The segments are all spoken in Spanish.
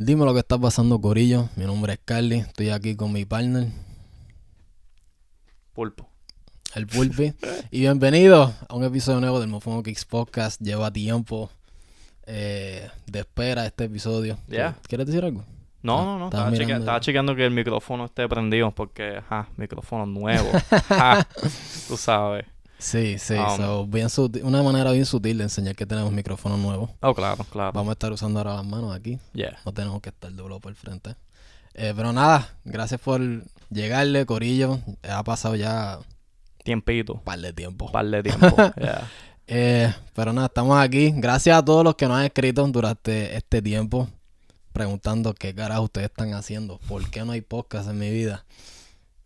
Dime lo que está pasando, Corillo. Mi nombre es Carly. Estoy aquí con mi partner, Pulpo. el Pulpi. y bienvenido a un episodio nuevo del Mofongo Kicks Podcast. Lleva tiempo eh, de espera este episodio. ¿Quieres decir algo? No, Ah, no, no. estaba Estaba, cheque- mirando. estaba chequeando que el micrófono esté prendido porque, ajá, micrófono nuevo. Ajá, tú sabes. Sí, sí. Um, so, bien sutil- una manera bien sutil de enseñar que tenemos micrófono nuevo. Oh, claro, claro. Vamos a estar usando ahora las manos aquí. Yeah. No tenemos que estar doblado por el frente. Eh, pero nada, gracias por llegarle, Corillo. Ha pasado ya Tiempito. un par de tiempo. Par de tiempo. Yeah. Eh, pero nada, estamos aquí. Gracias a todos los que nos han escrito durante este tiempo preguntando qué carajo ustedes están haciendo, por qué no hay podcast en mi vida.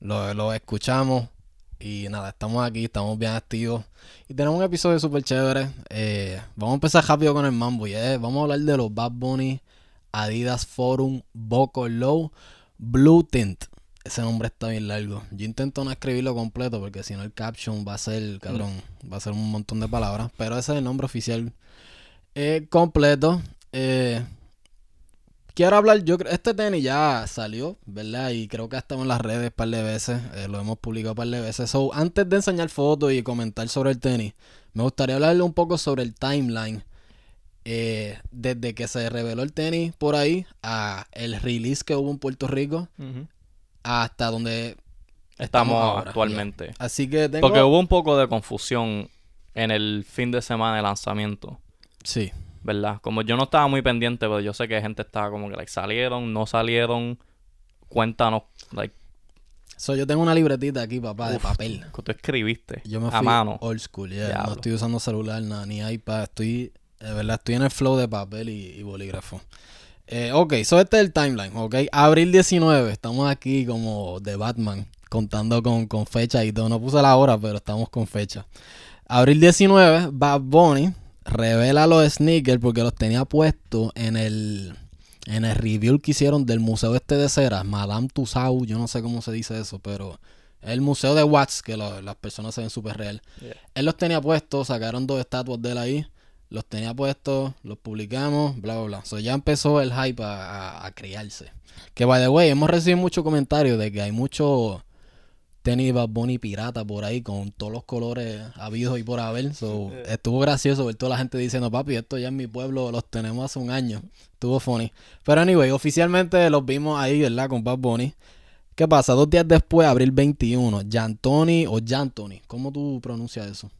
Lo, lo escuchamos y nada, estamos aquí, estamos bien activos y tenemos un episodio súper chévere. Eh, vamos a empezar rápido con el mambo y vamos a hablar de los Bad Bunny, Adidas Forum, Boco Low, Blue Tint. Ese nombre está bien largo. Yo intento no escribirlo completo porque si no el caption va a ser, cabrón, va a ser un montón de palabras. Pero ese es el nombre oficial eh, completo. Eh, quiero hablar, yo creo, este tenis ya salió, ¿verdad? Y creo que ha estado en las redes un par de veces. eh, lo hemos publicado un par de veces. So, antes de enseñar fotos y comentar sobre el tenis, me gustaría hablarle un poco sobre el timeline. eh, desde que se reveló el tenis por ahí a el release que hubo en Puerto Rico hasta donde Estamos ahora, actualmente. ya. Así que tengo... Porque hubo un poco de confusión en el fin de semana de lanzamiento, Sí, ¿verdad? Como yo no estaba muy pendiente, pero yo sé que gente estaba como que, like, salieron, no salieron. Cuéntanos, like, so, yo tengo una libretita aquí, papá, de uf, papel. que tú escribiste Yo me a fui mano. old school, yeah. Diablo. No estoy usando celular, nada, ni iPad. Estoy, de verdad, estoy en el flow de papel y, y bolígrafo. Eh, ok, so este es el timeline, ok. Abril 19, estamos aquí como de Batman, contando con, con fecha y todo. No puse la hora, pero estamos con fecha. Abril 19, Bad Bunny revela los sneakers porque los tenía puestos en el, en el review que hicieron del Museo Este de Cera, Madame Tussauds, yo no sé cómo se dice eso, pero el Museo de Watts, que lo- las personas se ven súper real. Yeah. Él los tenía puestos, sacaron dos estatuas de él ahí, los tenía puestos, los publicamos, bla, bla, bla. So ya empezó el hype a, a, a criarse. Que, by the way, hemos recibido muchos comentarios de que hay mucho tenis Bad Bunny pirata por ahí con todos los colores habidos y por haber. So, estuvo gracioso ver toda la gente diciendo, papi, esto ya en mi pueblo los tenemos hace un año. Estuvo funny. Pero anyway, oficialmente los vimos ahí, ¿verdad? Con Bad Bunny. ¿Qué pasa? Dos días después, abril 21, Jantoni o Jantoni. ¿Cómo tú pronuncias eso?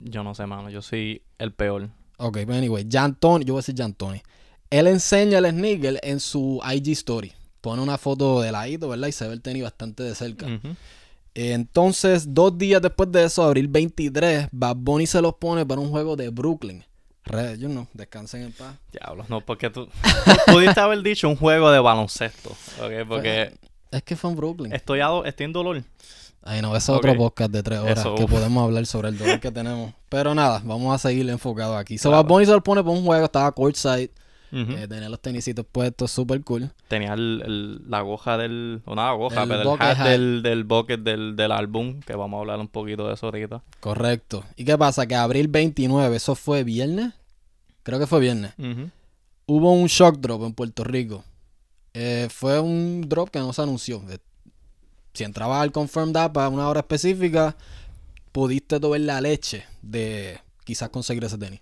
Yo no sé, mano. Yo soy el peor. Ok, pero anyway, Jantoni, yo voy a decir Jantoni. Él enseña el sneaker en su IG story. Pone una foto de ladito, ¿verdad? Y se ve el tenis bastante de cerca. Entonces, dos días después de eso, abril 23, Bad Bunny se los pone para un juego de Brooklyn. Re, yo no, descansen en paz. Diablos, no, porque tú pudiste haber dicho un juego de baloncesto, ¿ok? Porque Es que fue en Brooklyn. estoy, a estoy en dolor. Ay, no, ese es otro podcast de tres horas Eso, que uf. podemos hablar sobre el dolor que tenemos. Pero nada, vamos a seguir enfocados aquí. So, Claro. Bad Bunny se los pone para un juego, estaba courtside, Ujú. eh, tenía los tenisitos puestos, súper cool. Tenía el, el- la goja del... O nada, goja, pero el hat hat. del, del bucket del, del álbum, que vamos a hablar un poquito de eso ahorita. Correcto. ¿Y qué pasa? Que abril 29, eso fue viernes. Creo que fue viernes. Hubo un shock drop en Puerto Rico. Eh, fue un drop que no se anunció. Eh, Si entrabas al Confirmed App a una hora específica, pudiste tomar la leche de quizás conseguir ese tenis.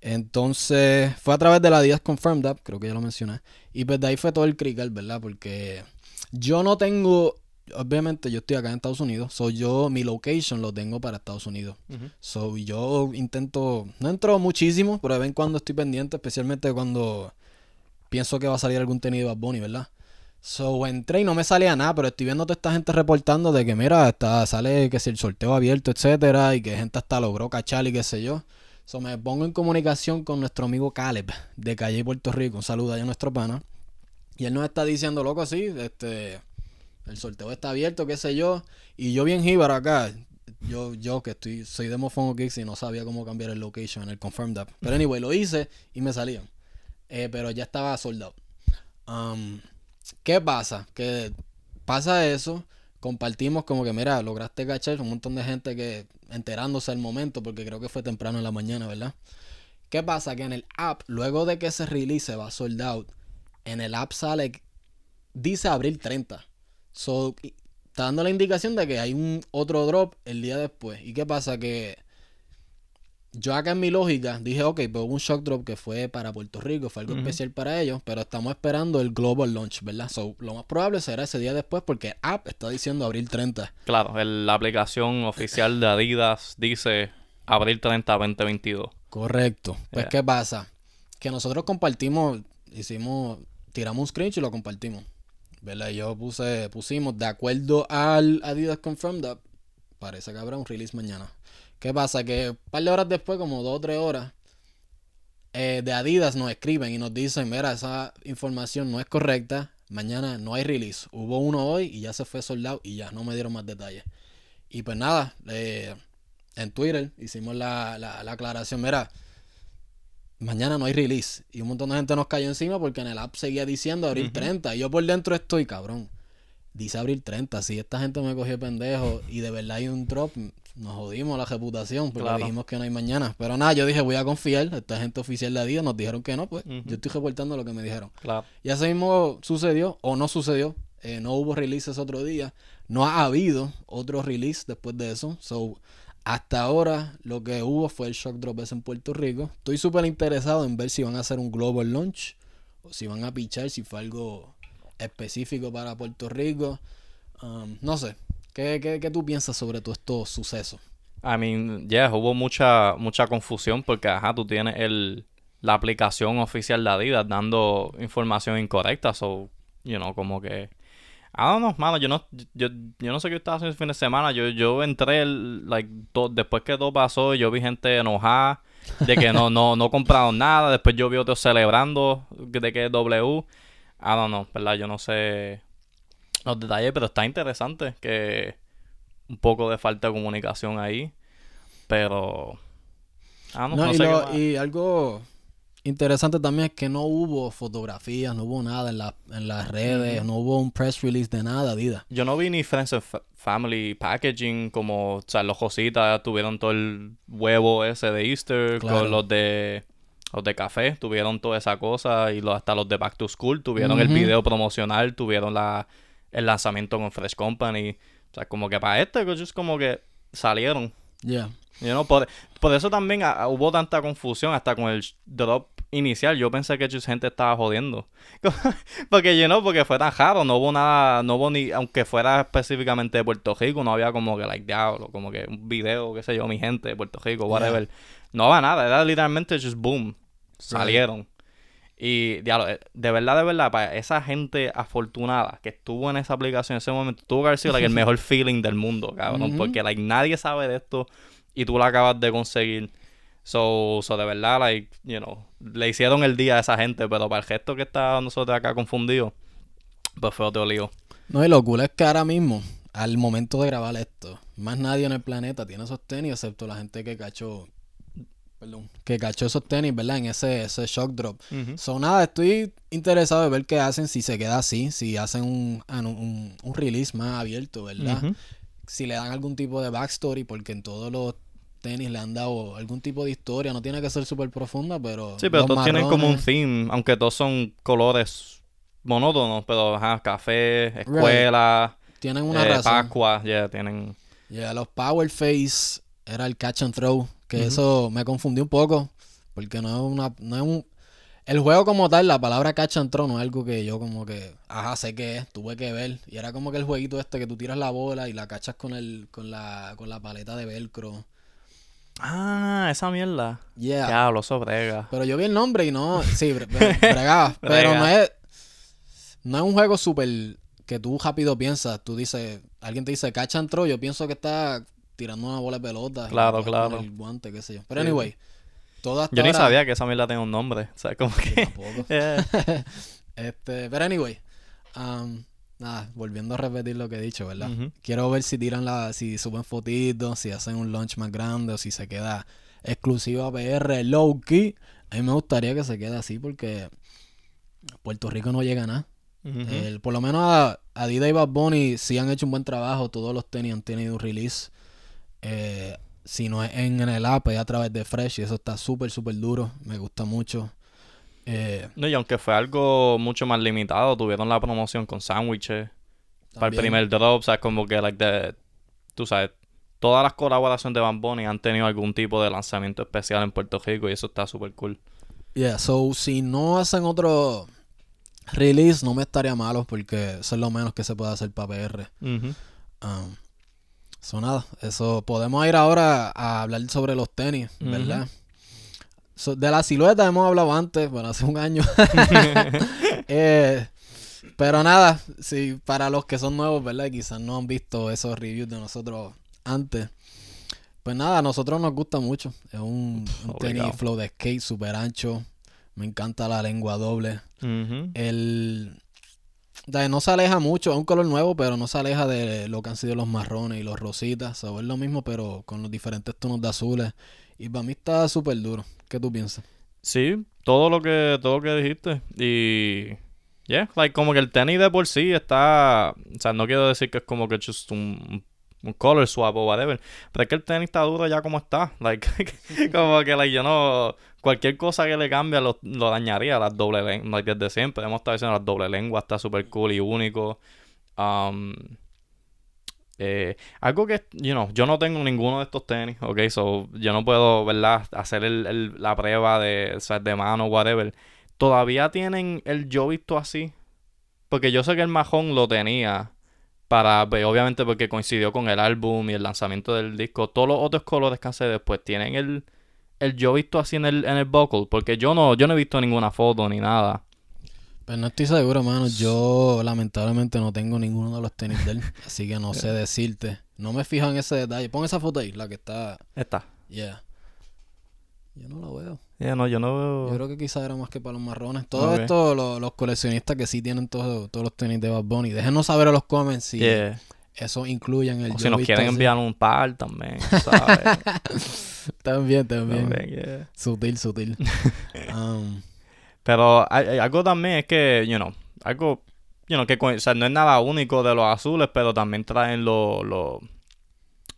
Entonces, fue a través de la Díaz Confirmed App, creo que ya lo mencioné. Y pues de ahí fue todo el crical, ¿verdad? Porque yo no tengo, obviamente yo estoy acá en Estados Unidos, so yo, mi location lo tengo para Estados Unidos. So, yo intento, no entro muchísimo, pero de vez en cuando estoy pendiente, especialmente cuando pienso que va a salir algún tenis de Bad Bunny, ¿verdad? So, entré y no me salía nada, pero estoy viendo a toda esta gente reportando de que, mira, está, sale que si el sorteo abierto, etcétera, y que gente hasta logró cachar y qué sé yo. So, me pongo en comunicación con nuestro amigo Caleb de Calle Puerto Rico. Un saludo allá a nuestro pana. Y él nos está diciendo, loco, sí, este, el sorteo está abierto, qué sé yo. Y yo bien jíbaro acá. Yo, yo que estoy, soy de Mofongo Kicks y no sabía cómo cambiar el location en el Confirmed App. Pero anyway, lo hice y me salían. Eh, pero ya estaba soldado. Um, ¿Qué pasa? Que pasa eso. Compartimos como que, mira, lograste cachar un montón de gente que enterándose al momento, porque creo que fue temprano en la mañana, ¿verdad? ¿Qué pasa? Que en el app, luego de que se release va sold out, en el app sale, dice abril 30. So, está dando la indicación de que hay un otro drop el día después. ¿Y qué pasa? Que yo acá en mi lógica dije, ok, pues hubo un shock drop que fue para Puerto Rico, fue algo especial para ellos, pero estamos esperando el global launch, ¿verdad? So, lo más probable será ese día después porque app está diciendo abril 30. Claro, el- la aplicación oficial de Adidas dice abril 30, 2022. Correcto. Pues, Yeah. ¿qué pasa? Que nosotros compartimos, hicimos, tiramos un screenshot y lo compartimos. ¿Verdad? Yo puse, pusimos, de acuerdo al Adidas Confirmed Up, parece que habrá un release mañana. ¿Qué pasa? Que un par de horas después, como dos o tres horas, eh, de Adidas nos escriben y nos dicen, mira, esa información no es correcta, mañana no hay release. Hubo uno hoy y ya se fue soldado y ya, no me dieron más detalles. Y pues nada, eh, en Twitter hicimos la, la, la aclaración, mira, mañana no hay release. Y un montón de gente nos cayó encima porque en el app seguía diciendo abril Ujú. 30. Y yo por dentro estoy, cabrón. Dice abril 30. Si esta gente me cogió pendejo y de verdad hay un drop, nos jodimos la reputación porque Claro. dijimos que no hay mañana. Pero nada, yo dije, voy a confiar. Esta gente oficial de Adidas nos dijeron que no, pues yo estoy reportando lo que me dijeron. Claro. Y así mismo sucedió o no sucedió. Eh, no hubo releases otro día. No ha habido otro release después de eso. So, hasta ahora lo que hubo fue el shock drop ese en Puerto Rico. Estoy súper interesado en ver si van a hacer un global launch o si van a pichar, si fue algo específico para Puerto Rico. Um, no sé. ¿Qué, qué, qué tú piensas sobre todos estos sucesos? I mean, yeah, hubo mucha, mucha confusión porque, ajá, tú tienes el, la aplicación oficial de Adidas dando información incorrecta, so, you know, como que... Don't know, mano, yo no, yo, yo no sé qué estaba haciendo el fin de semana, yo, yo entré, like, después que todo pasó, yo vi gente enojada de que no, no, no compraron nada, después yo vi otros celebrando de que es W, I don't know, ¿verdad? Yo no sé los detalles, pero está interesante que un poco de falta de comunicación ahí. Pero. Ah, no, No, no y, sé lo- y algo interesante también es que no hubo fotografías, no hubo nada en, la- en las redes, no hubo un press release de nada, Adidas. Yo no vi ni Friends and Fa- Family Packaging, como, o sea, los cositas tuvieron todo el huevo ese de Easter, Claro. con los de los de café, tuvieron toda esa cosa, y los, hasta los de Back to School, tuvieron el video promocional, tuvieron la, el lanzamiento con Fresh Company. O sea, como que para este, es como que salieron. Yeah. You know, por, por eso también ah, ah, hubo tanta confusión hasta con el drop inicial. Yo pensé que mucha gente estaba jodiendo. porque, you know, porque fue tan raro. No hubo nada, no hubo ni, aunque fuera específicamente de Puerto Rico, no había como que, like, diablo, como que un video, qué sé yo, mi gente de Puerto Rico, whatever. No había nada, era literalmente just boom. Salieron. Y, eh, de verdad, de verdad, para esa gente afortunada que estuvo en esa aplicación en ese momento, tuvo que haber sido like, el mejor feeling del mundo, cabrón. Porque like, nadie sabe de esto y tú lo acabas de conseguir. So, so, de verdad, like, you know, le hicieron el día a esa gente, pero para el gesto que está nosotros acá confundidos, pues fue otro lío. No, y lo cool es que ahora mismo, al momento de grabar esto, más nadie en el planeta tiene esos tenis, excepto la gente que cachó, perdón, que cachó esos tenis, ¿verdad? En ese, ese shock drop. So, nada, estoy interesado de ver qué hacen, si se queda así, si hacen un, ah, un, un release más abierto, ¿verdad? Si le dan algún tipo de backstory, porque en todos los tenis le han dado algún tipo de historia, no tiene que ser súper profunda, pero... Sí, pero todos tienen como un theme, aunque todos son colores monótonos, pero ajá, café, escuela, Tienen una eh, razón. Pascua, ya tienen... Ya, los Power Face era el catch and throw. Que eso me confundió un poco. Porque no es una. No es un. El juego como tal, la palabra catch and throw no es algo que yo como que. Ajá, sé que es, tuve que ver. Y era como que el jueguito este que tú tiras la bola y la cachas con el, con la, con la paleta de velcro. Ah, esa mierda. Yeah. Diablo, eso brega. Pero yo vi el nombre y no. Sí, bre- bre- bregaba. pero Brega. no es. No es un juego súper. Que tú rápido piensas. Tú dices. Alguien te dice catch and throw. Yo pienso que está tirando una bola de pelota. y Claro, con claro. El guante, qué sé yo. Pero Sí. anyway. Todo hasta Yo ni ahora- sabía que esa mierda tenía un nombre. O sea, como Yo que... tampoco. Yeah. este, pero anyway. um, nada, volviendo a repetir lo que he dicho, ¿verdad? Quiero ver si tiran la, si suben fotitos, si hacen un launch más grande o si se queda exclusivo a PR low key. A mí me gustaría que se quede así porque Puerto Rico no llega a nada. El- por lo menos a Adidas y Bad Bunny sí han hecho un buen trabajo. Todos los tenis han tenido un release. Eh, si no es en, en el app, es a través de Fresh. Y eso está súper, súper duro. Me gusta mucho. Eh, No, y aunque fue algo mucho más limitado, tuvieron la promoción con sándwiches para el primer drop, o sea, como que, like, the- tú sabes, todas las colaboraciones de Bad Bunny han tenido algún tipo de lanzamiento especial en Puerto Rico y eso está súper cool. Yeah, so si no hacen otro release, no me estaría malo porque eso es lo menos que se puede hacer para PR. Um, so nada, eso podemos ir ahora a hablar sobre los tenis, ¿verdad? So, de la silueta hemos hablado antes, bueno, hace un año. Eh, pero nada, si para los que son nuevos, ¿verdad? Quizás no han visto esos reviews de nosotros antes. Pues nada, a nosotros nos gusta mucho. Es un, un tenis flow de skate súper ancho. Me encanta la lengua doble. El no se aleja mucho, es un color nuevo, pero no se aleja de lo que han sido los marrones y los rositas. So, es lo mismo, pero con los diferentes tonos de azules. Y para mí está súper duro. ¿Qué tú piensas? Sí, todo lo que todo lo que dijiste y yeah, like como que el tenis de por sí está, o sea, no quiero decir que es como que just un, un color swap o whatever, pero es que el tenis está duro ya como está, like como que like yo no cualquier cosa que le cambie lo, lo dañaría las doble lenguas, desde siempre hemos estado diciendo las doble lenguas está super cool y único. Um, eh, algo que, you know, yo no tengo ninguno de estos tenis, ok, so yo no puedo, ¿verdad? Hacer el, el- la prueba de, o de mano, whatever. Todavía tienen el yo visto así, porque yo sé que el majón lo tenía para, pues, obviamente porque coincidió con el álbum y el lanzamiento del disco. Todos los otros colores que hace después tienen el, el yo visto así en el, en el buckle, porque yo no, yo no he visto ninguna foto ni nada. Pues no estoy seguro, mano. Yo lamentablemente no tengo ninguno de los tenis de él. Así que no sé decirte. No me fijo en ese detalle. Pon esa foto ahí, la que está. Está. Yeah. Yo no la veo. Ya no, yo no Yo creo que quizás era más que para los marrones. Todo esto, lo- los coleccionistas que sí tienen todos, todos los tenis de Bad Bunny. Déjenos saber en los comments si Yeah. Eso incluye en el O si nos quieren así. enviar un par también, ¿sabes? También, también. También, yeah. Sutil, sutil. Um, Pero algo también es que, you know, algo, you know, que o sea, no es nada único de los azules, pero también traen los los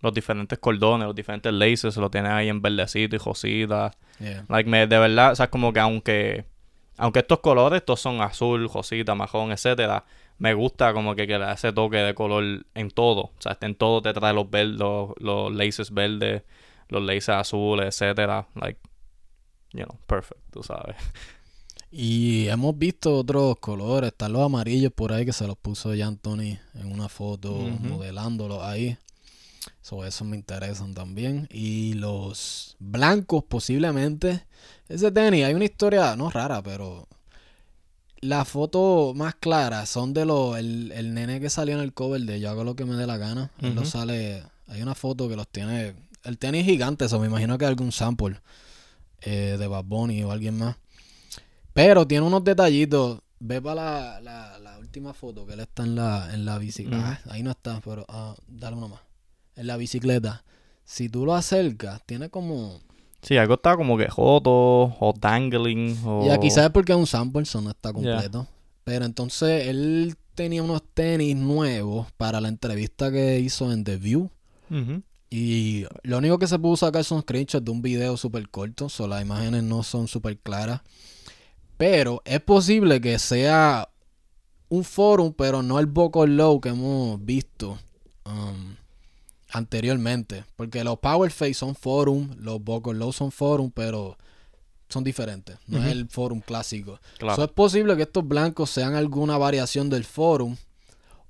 los diferentes cordones, los diferentes laces, lo tienen ahí en verdecito y rosita. yeah. Like, me, de verdad, o sea, como que aunque aunque estos colores, estos son azul, rosita, marrón, etcétera, me gusta como que, que le ese toque de color en todo. O sea, en todo te trae los verdes, los, los laces verdes, los laces azules, etcétera. Like, you know, perfect, tú sabes. Y hemos visto otros colores, están los amarillos por ahí que se los puso ya Anthony en una foto Ujú. modelándolos ahí. So, esos me interesan también. Y los blancos posiblemente. Ese tenis, hay una historia, no rara, pero la foto más clara son de los, el, el nene que salió en el cover de Yo hago lo que me dé la gana. Él lo sale, hay una foto que los tiene, el tenis gigante, eso me imagino que hay algún sample eh, de Bad Bunny o alguien más. Pero tiene unos detallitos. Ve para la, la, la última foto que él está en la, en la bicicleta. Ujú. ahí no está, pero ah, dale una más. En la bicicleta. Si tú lo acercas, tiene como. Sí, algo está como que joto o dangling o... Y aquí sabes por qué es un sample, eso no está completo. Pero entonces él tenía unos tenis nuevos para la entrevista que hizo en The View. Y lo único que se pudo sacar son screenshots de un video súper corto. So, las imágenes no son súper claras. Pero es posible que sea un forum, pero no el Boco Low que hemos visto um, anteriormente. Porque los Power Face son forum, los Boco Low son forum, pero son diferentes. No es el forum clásico. Claro. So, es posible que estos blancos sean alguna variación del forum.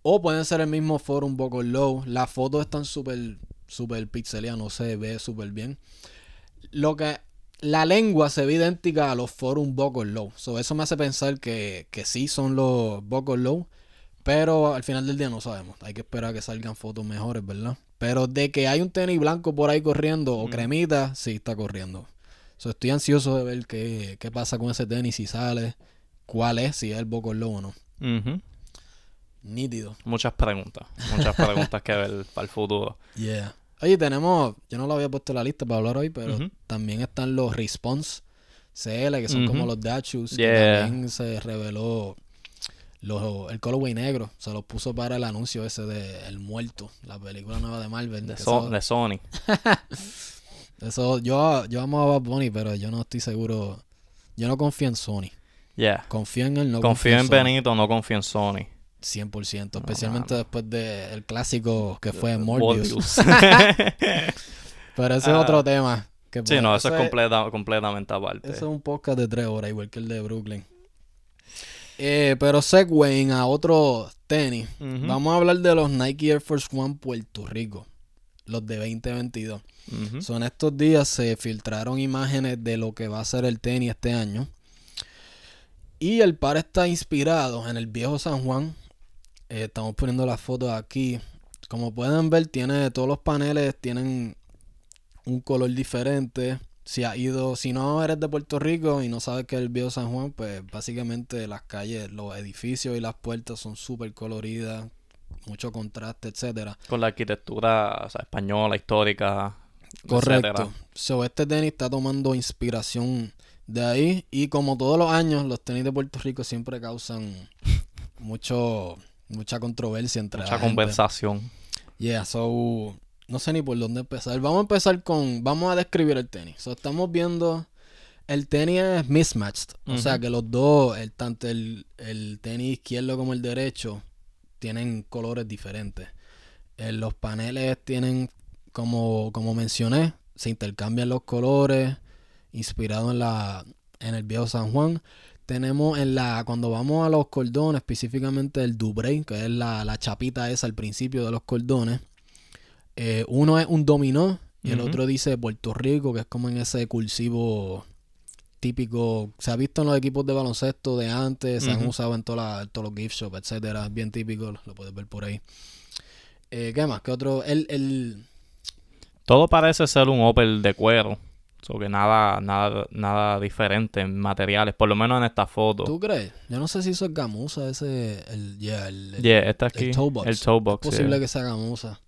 O pueden ser el mismo forum Boco Low. Las fotos están súper, súper pixeladas, no se ve súper bien. Lo que la lengua se ve idéntica a los forum Boco Low. So, eso me hace pensar que, que sí son los Boco Low. Pero al final del día no sabemos. Hay que esperar a que salgan fotos mejores, ¿verdad? Pero de que hay un tenis blanco por ahí corriendo o Mm. cremita, sí está corriendo. So, estoy ansioso de ver qué, qué pasa con ese tenis, si sale, cuál es, si es el Boco Low o no. Nítido. Muchas preguntas. Muchas preguntas que ver para el futuro. Yeah. Oye, tenemos, yo no lo había puesto en la lista para hablar hoy, pero también están los Response CL, que son como los Dachus, Yeah. que también se reveló los, el colorway negro, se los puso para el anuncio ese de El Muerto, la película nueva de Marvel. De, So- eso- de Sony. eso, yo, yo amo a Bad Bunny, pero yo no estoy seguro, yo no confío en Sony. Yeah. Confío en él, no confío en Sony. Benito, no confío en Sony. 100%, especialmente después del clásico que fue Morbius. Pero ese es Ah. otro tema. Que sí, pues, no, eso es completa, completamente aparte. Ese es un podcast de tres horas, igual que el de Brooklyn. Eh, pero segwaying a otro tenis. Vamos a hablar de los Nike Air Force One Puerto Rico. Los de 2022. Ujú. So, en estos días se filtraron imágenes de lo que va a ser el tenis este año. Y el par está inspirado en el viejo San Juan. Eh, estamos poniendo las fotos aquí. Como pueden ver, tiene todos los paneles tienen un color diferente. Si ha ido, si no eres de Puerto Rico y no sabes que es el viejo San Juan, pues básicamente las calles, los edificios y las puertas son súper coloridas, mucho contraste, etcétera. Con la arquitectura o sea, española, histórica. Correcto. etcétera. So, este tenis está tomando inspiración de ahí. Y como todos los años, los tenis de Puerto Rico siempre causan mucho mucha controversia entre Mucha la gente. conversación. Yeah, so no sé ni por dónde empezar. Vamos a empezar con. Vamos a describir el tenis. So, estamos viendo. El tenis es mismatched. O sea que los dos, el, tanto el, el tenis izquierdo como el derecho, tienen colores diferentes. Eh, los paneles tienen, como, como mencioné, se intercambian los colores, inspirado en la en el viejo San Juan. Tenemos en la, cuando vamos a los cordones, específicamente el Dubrey, que es la, la chapita esa al principio de los cordones. Eh, uno es un dominó y el otro dice Puerto Rico, que es como en ese cursivo típico. Se ha visto en los equipos de baloncesto de antes, se han usado en, todos los gift shops, etcétera. Es bien típico, lo puedes ver por ahí. Eh, ¿Qué más? ¿Qué otro? El, el, Todo parece ser un Opel de cuero. So que nada, nada, nada diferente en materiales, por lo menos en esta foto. ¿Tú crees? Yo no sé si eso es gamuza, ese. El, yeah, el, el- Yeah, este aquí. toe box. El toe box. Es posible yeah. que sea gamuza.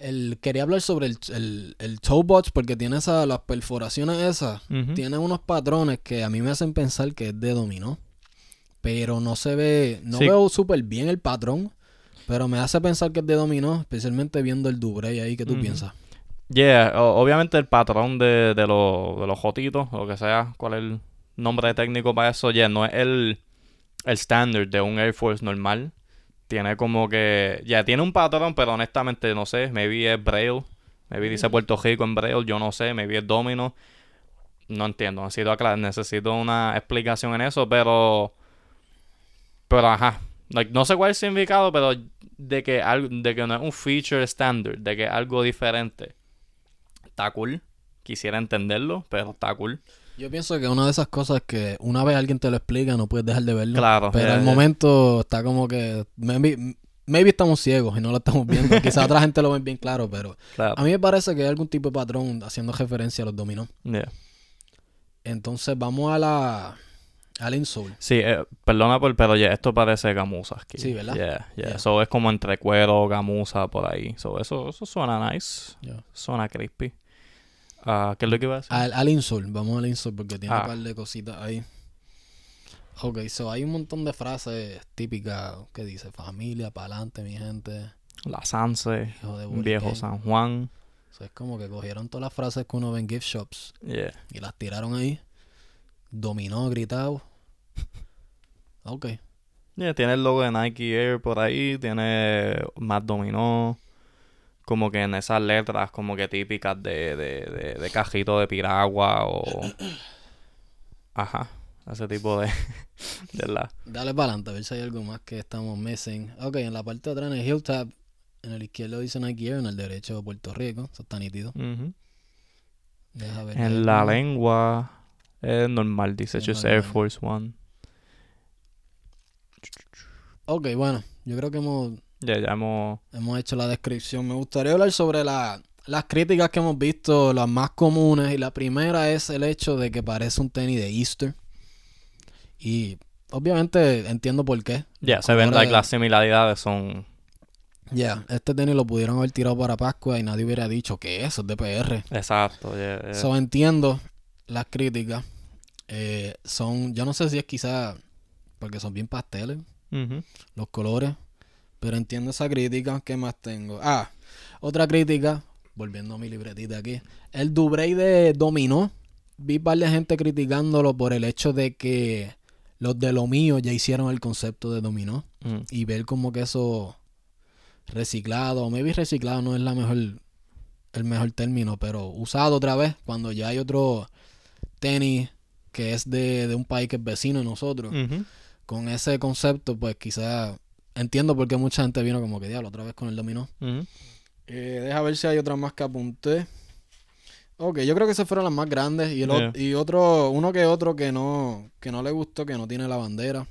El, quería hablar sobre el, el, el toe box porque tiene esa, las perforaciones esas. Tiene unos patrones que a mí me hacen pensar que es de dominó. Pero no se ve. No Sí. veo súper bien el patrón. Pero me hace pensar que es de dominó. Especialmente viendo el Dubrey ahí. ¿Qué tú piensas? Yeah, o- obviamente el patrón de, de, los- de los jotitos, o lo que sea, cuál es el nombre técnico para eso, yeah, no es el, el standard de un Air Force normal. Tiene como que, ya tiene un patrón, pero honestamente no sé, maybe es Braille, maybe dice Puerto Rico en Braille, yo no sé, maybe es Domino. No entiendo, necesito, necesito una explicación en eso, pero... Pero ajá, like, no sé cuál es el significado, pero de que, algo, de que no es un feature standard, de que es algo diferente está cool. Quisiera entenderlo, pero está cool. Yo pienso que una de esas cosas que una vez alguien te lo explica, no puedes dejar de verlo. Claro. Pero yeah, al yeah. momento está como que. Maybe, maybe estamos ciegos y no lo estamos viendo. Quizá otra gente lo ve bien claro, pero Claro. a mí me parece que hay algún tipo de patrón haciendo referencia a los dominó. Yeah. Entonces vamos a la. Al insole. Sí, eh, perdona por, pero ya esto parece gamuza aquí. Sí, ¿verdad? Yeah, yeah. Yeah. Eso es como entre cuero, gamuza, por ahí. So, eso, eso suena nice. Yeah. Suena crispy. Ah, ¿Qué es lo que iba a decir? Al, al. Vamos al insole porque tiene Ah. un par de cositas ahí. Ok, so hay un montón de frases típicas que dice familia, pa'lante, mi gente. La Sanse, viejo. San Juan. So, es como que cogieron todas las frases que uno ve en gift shops Yeah. y las tiraron ahí. Dominó, gritado. Ok. Yeah, tiene el logo de Nike Air por ahí, tiene más dominó, como que en esas letras como que típicas de, de, de, de cajito de piragua o... Ajá, ese tipo de... de la... Dale para adelante a ver si hay algo más que estamos missing. Ok, en la parte de atrás en el tab, en el izquierdo dice Nike Air, en el derecho Puerto Rico. Eso está nítido. Ujú. Deja ver. En la lengua. lengua es normal, dice just Air. Force One. Ok, bueno, yo creo que hemos, Ya, ya hemos... hemos hecho la descripción. Me gustaría hablar sobre la- las críticas que hemos visto, las más comunes. Y la primera es el hecho de que parece un tenis de Easter. Y obviamente entiendo por qué. Ya, se ven like, las similaridades son... Ya, este tenis lo pudieron haber tirado para Pascua y nadie hubiera dicho que eso es de PR. Exacto, yeah, yeah. So, entiendo las críticas. Eh, son, yo no sé si es quizá porque son bien pasteles los colores, pero entiendo esa crítica. ¿Qué más tengo? Ah, otra crítica, volviendo a mi libretita aquí. El Dubrey de Dominó. Vi de gente criticándolo por el hecho de que los de lo mío ya hicieron el concepto de dominó Mm. y ver como que eso reciclado, o maybe reciclado no es la mejor el mejor término, pero usado otra vez cuando ya hay otro tenis que es de, de un país que es vecino de nosotros. Con ese concepto, pues quizás entiendo por qué mucha gente vino como que diablo otra vez con el dominó. Ujú. Eh, deja ver si hay otras más que apunté. Ok, yo creo que esas fueron las más grandes. Y, el Yeah. y otro, uno que otro que no, que no le gustó, que no tiene la bandera.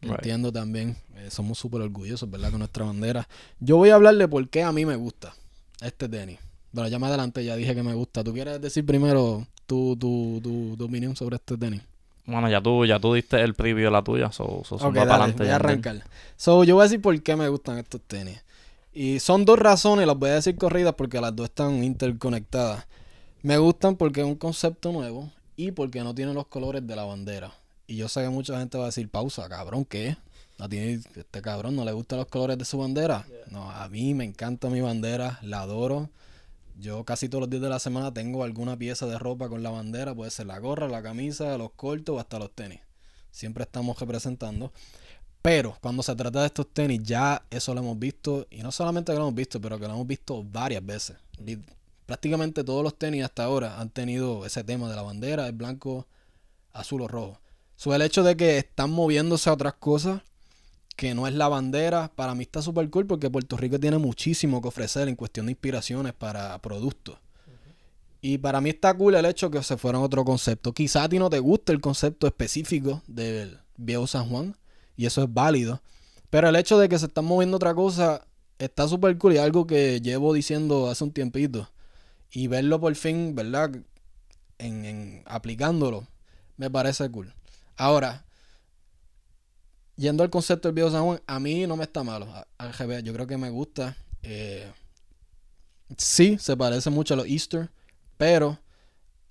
Right. Entiendo también. Eh, somos súper orgullosos, ¿verdad? Con nuestra bandera. Yo voy a hablar de por qué a mí me gusta este tenis. Bueno, ya más adelante ya dije que me gusta. ¿Tú quieres decir primero tu, tu, tu, tu opinión sobre este tenis? Bueno, ya tú, ya tú diste el preview de la tuya, so, so Ok, zumba dale, pa'lante, voy a arrancar. So, yo voy a decir por qué me gustan estos tenis. Y son dos razones, las voy a decir corridas porque las dos están interconectadas. Me gustan porque es un concepto nuevo y porque no tiene los colores de la bandera. Y yo sé que mucha gente va a decir, pausa, cabrón, ¿qué? ¿A ti, este cabrón no le gustan los colores de su bandera? No, a mí me encanta mi bandera, la adoro. Yo casi todos los días de la semana tengo alguna pieza de ropa con la bandera, puede ser la gorra, la camisa, los cortos o hasta los tenis. Siempre estamos representando. Pero cuando se trata de estos tenis, ya eso lo hemos visto, y no solamente que lo hemos visto, pero que lo hemos visto varias veces. Prácticamente todos los tenis hasta ahora han tenido ese tema de la bandera, el blanco, azul o rojo. So, el hecho de que están moviéndose a otras cosas que no es la bandera, para mí está súper cool porque Puerto Rico tiene muchísimo que ofrecer en cuestión de inspiraciones para productos. Y para mí está cool el hecho que se fueron otro concepto. Quizá a ti no te guste el concepto específico del viejo San Juan, y eso es válido. Pero el hecho de que se están moviendo otra cosa está súper cool y algo que llevo diciendo hace un tiempito. Y verlo por fin, ¿verdad? En, en aplicándolo, me parece cool. Ahora, yendo al concepto del viejo San Juan, a mí no me está malo. Al yo creo que me gusta. Eh, sí, se parece mucho a los Easter, pero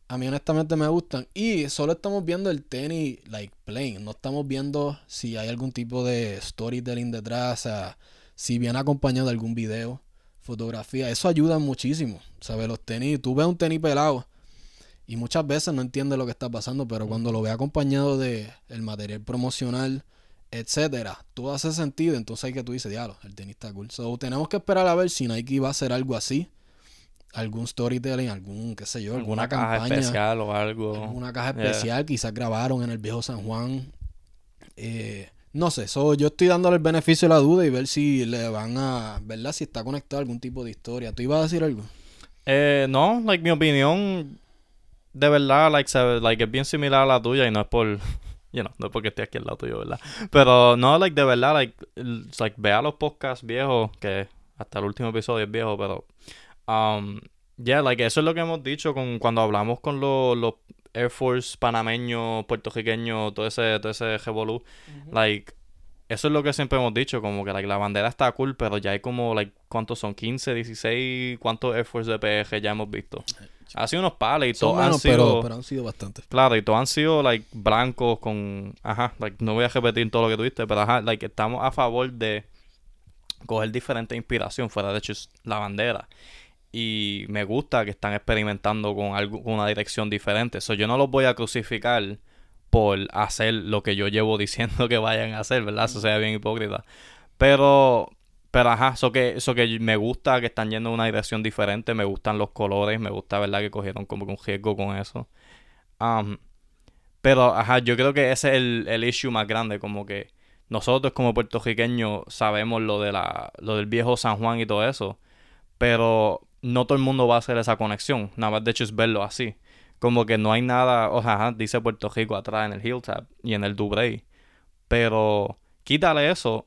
a mí honestamente me gustan. Y solo estamos viendo el tenis, like, plain. No estamos viendo si hay algún tipo de storytelling detrás, o sea, si viene acompañado de algún video, fotografía. Eso ayuda muchísimo, ¿sabes? Los tenis, tú ves un tenis pelado y muchas veces no entiendes lo que está pasando, pero cuando lo ves acompañado de el material promocional, etcétera, todo hace sentido. Entonces hay que tú dices, diablo, el tenis está cool. So, tenemos que esperar a ver si Nike va a hacer algo así. Algún storytelling, algún, qué sé yo, alguna, alguna caja campaña. especial o algo. Una caja Yeah. especial, quizás grabaron en el viejo San Juan. Eh, no sé, so, yo estoy dándole el beneficio de la duda y ver si le van a, ¿verdad? Si está conectado a algún tipo de historia. ¿Tú ibas a decir algo? Eh, no, like mi opinión de verdad, like, se- like es bien similar a la tuya y no es por, you know, no es porque esté aquí al lado tuyo, ¿verdad? Pero no, like de verdad, like, like vea los podcasts viejos, que hasta el último episodio es viejo, pero, um, yeah, like eso es lo que hemos dicho con cuando hablamos con los, los Air Force panameños, puertorriqueños, todo ese, todo ese revolú, like, eso es lo que siempre hemos dicho, como que like, la bandera está cool, pero ya hay como, like, ¿cuántos son? 15, 16, ¿cuántos Force de PG ya hemos visto? Ha sido unos palos y todos han sido... pero, pero han sido bastantes. Claro, y todos han sido, like, blancos con... Ajá, like, no voy a repetir todo lo que tuviste, pero ajá, like, estamos a favor de coger diferente inspiración fuera de just la bandera. Y me gusta que están experimentando con algo, con una dirección diferente. So, yo no los voy a crucificar por hacer lo que yo llevo diciendo que vayan a hacer, ¿verdad? Eso sea bien hipócrita. Pero, pero ajá, eso que, eso que me gusta que están yendo en una dirección diferente, me gustan los colores, me gusta, ¿verdad? Que cogieron como un riesgo con eso. Um, pero, ajá, yo creo que ese es el, el issue más grande, como que nosotros como puertorriqueños sabemos lo de la, lo del viejo San Juan y todo eso, pero no todo el mundo va a hacer esa conexión, nada más de hecho es verlo así. Como que no hay nada, o sea, dice Puerto Rico atrás en el Hilltap y en el Dubrey, pero quítale eso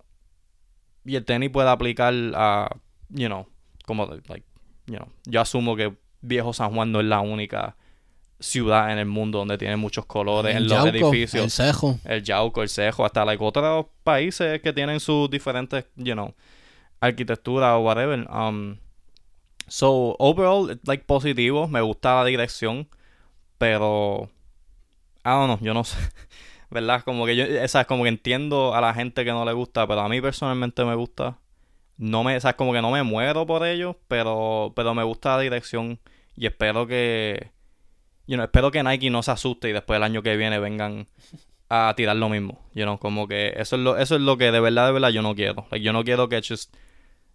y el tenis puede aplicar a, you know, como, like, you know, yo asumo que viejo San Juan no es la única ciudad en el mundo donde tiene muchos colores en los Yauco, edificios. El cejo. El Yauco, el Cejo, hasta like, otros países que tienen sus diferentes, you know, arquitectura o whatever. Um, so, overall, like, positivo. Me gusta la dirección. Pero, I don't know, yo no sé. ¿Verdad? Como que yo, esa, como que entiendo a la gente que no le gusta, pero a mí personalmente me gusta. No me, o sea, como que no me muero por ello, pero, pero me gusta la dirección y espero que, you know, espero que Nike no se asuste y después el año que viene vengan a tirar lo mismo. You know, como que eso es lo, eso es lo que de verdad, de verdad yo no quiero. Like, yo no quiero que just,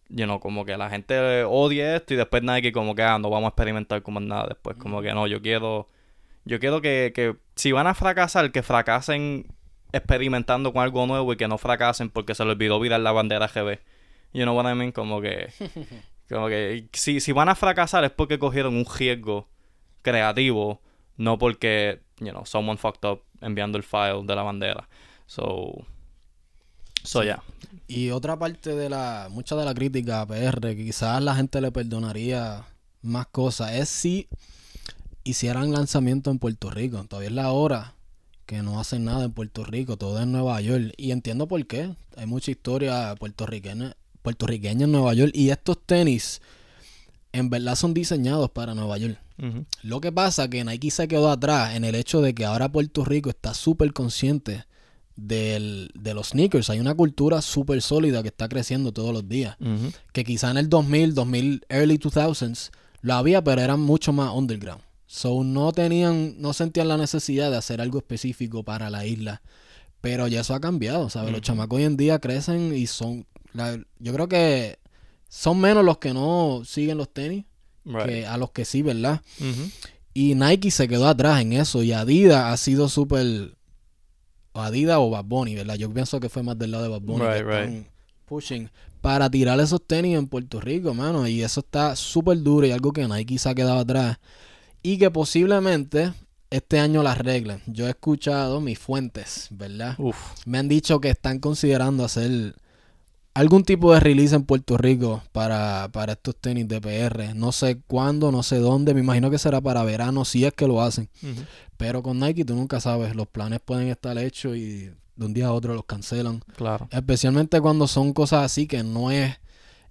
you know, como que la gente odie esto y después Nike como que ah, no vamos a experimentar como nada después. Como que no, yo quiero, yo quiero que, que si van a fracasar, que fracasen experimentando con algo nuevo y que no fracasen porque se les olvidó virar la bandera GB. You know what I mean? Como que, como que si, si van a fracasar es porque cogieron un riesgo creativo, no porque, you know, someone fucked up enviando el file de la bandera. So, so yeah. Y otra parte de la, mucha de la crítica a PR, que quizás la gente le perdonaría más cosas, es si hicieran lanzamiento en Puerto Rico. Todavía es la hora que no hacen nada en Puerto Rico, todo en Nueva York. Y entiendo por qué. Hay mucha historia puertorriqueña, puertorriqueña en Nueva York. Y estos tenis, en verdad, son diseñados para Nueva York. Lo que pasa que Nike se quedó atrás en el hecho de que ahora Puerto Rico está súper consciente del- de los sneakers. Hay una cultura súper sólida que está creciendo todos los días. Que quizá en el 2000, 2000, early 2000s, lo había, pero eran mucho más underground. So no tenían, no sentían la necesidad de hacer algo específico para la isla. Pero ya eso ha cambiado, ¿sabes? Los chamacos hoy en día crecen y son, la- yo creo que son menos los que no siguen los tenis Right. que a los que sí, ¿verdad? Y Nike se quedó atrás en eso. Y Adidas ha sido súper. Adidas o Bad Bunny, ¿verdad? Yo pienso que fue más del lado de Bad Bunny. que Right, están Pushing. Para tirar esos tenis en Puerto Rico, mano. Y eso está súper duro y algo que Nike se ha quedado atrás. Y que posiblemente este año las arreglen. Yo he escuchado mis fuentes, ¿verdad? Uf. Me han dicho que están considerando hacer algún tipo de release en Puerto Rico para, para estos tenis de PR. No sé cuándo, no sé dónde. Me imagino que será para verano, si es que lo hacen. Pero con Nike tú nunca sabes. Los planes pueden estar hechos y de un día a otro los cancelan. Claro. Especialmente cuando son cosas así que no es...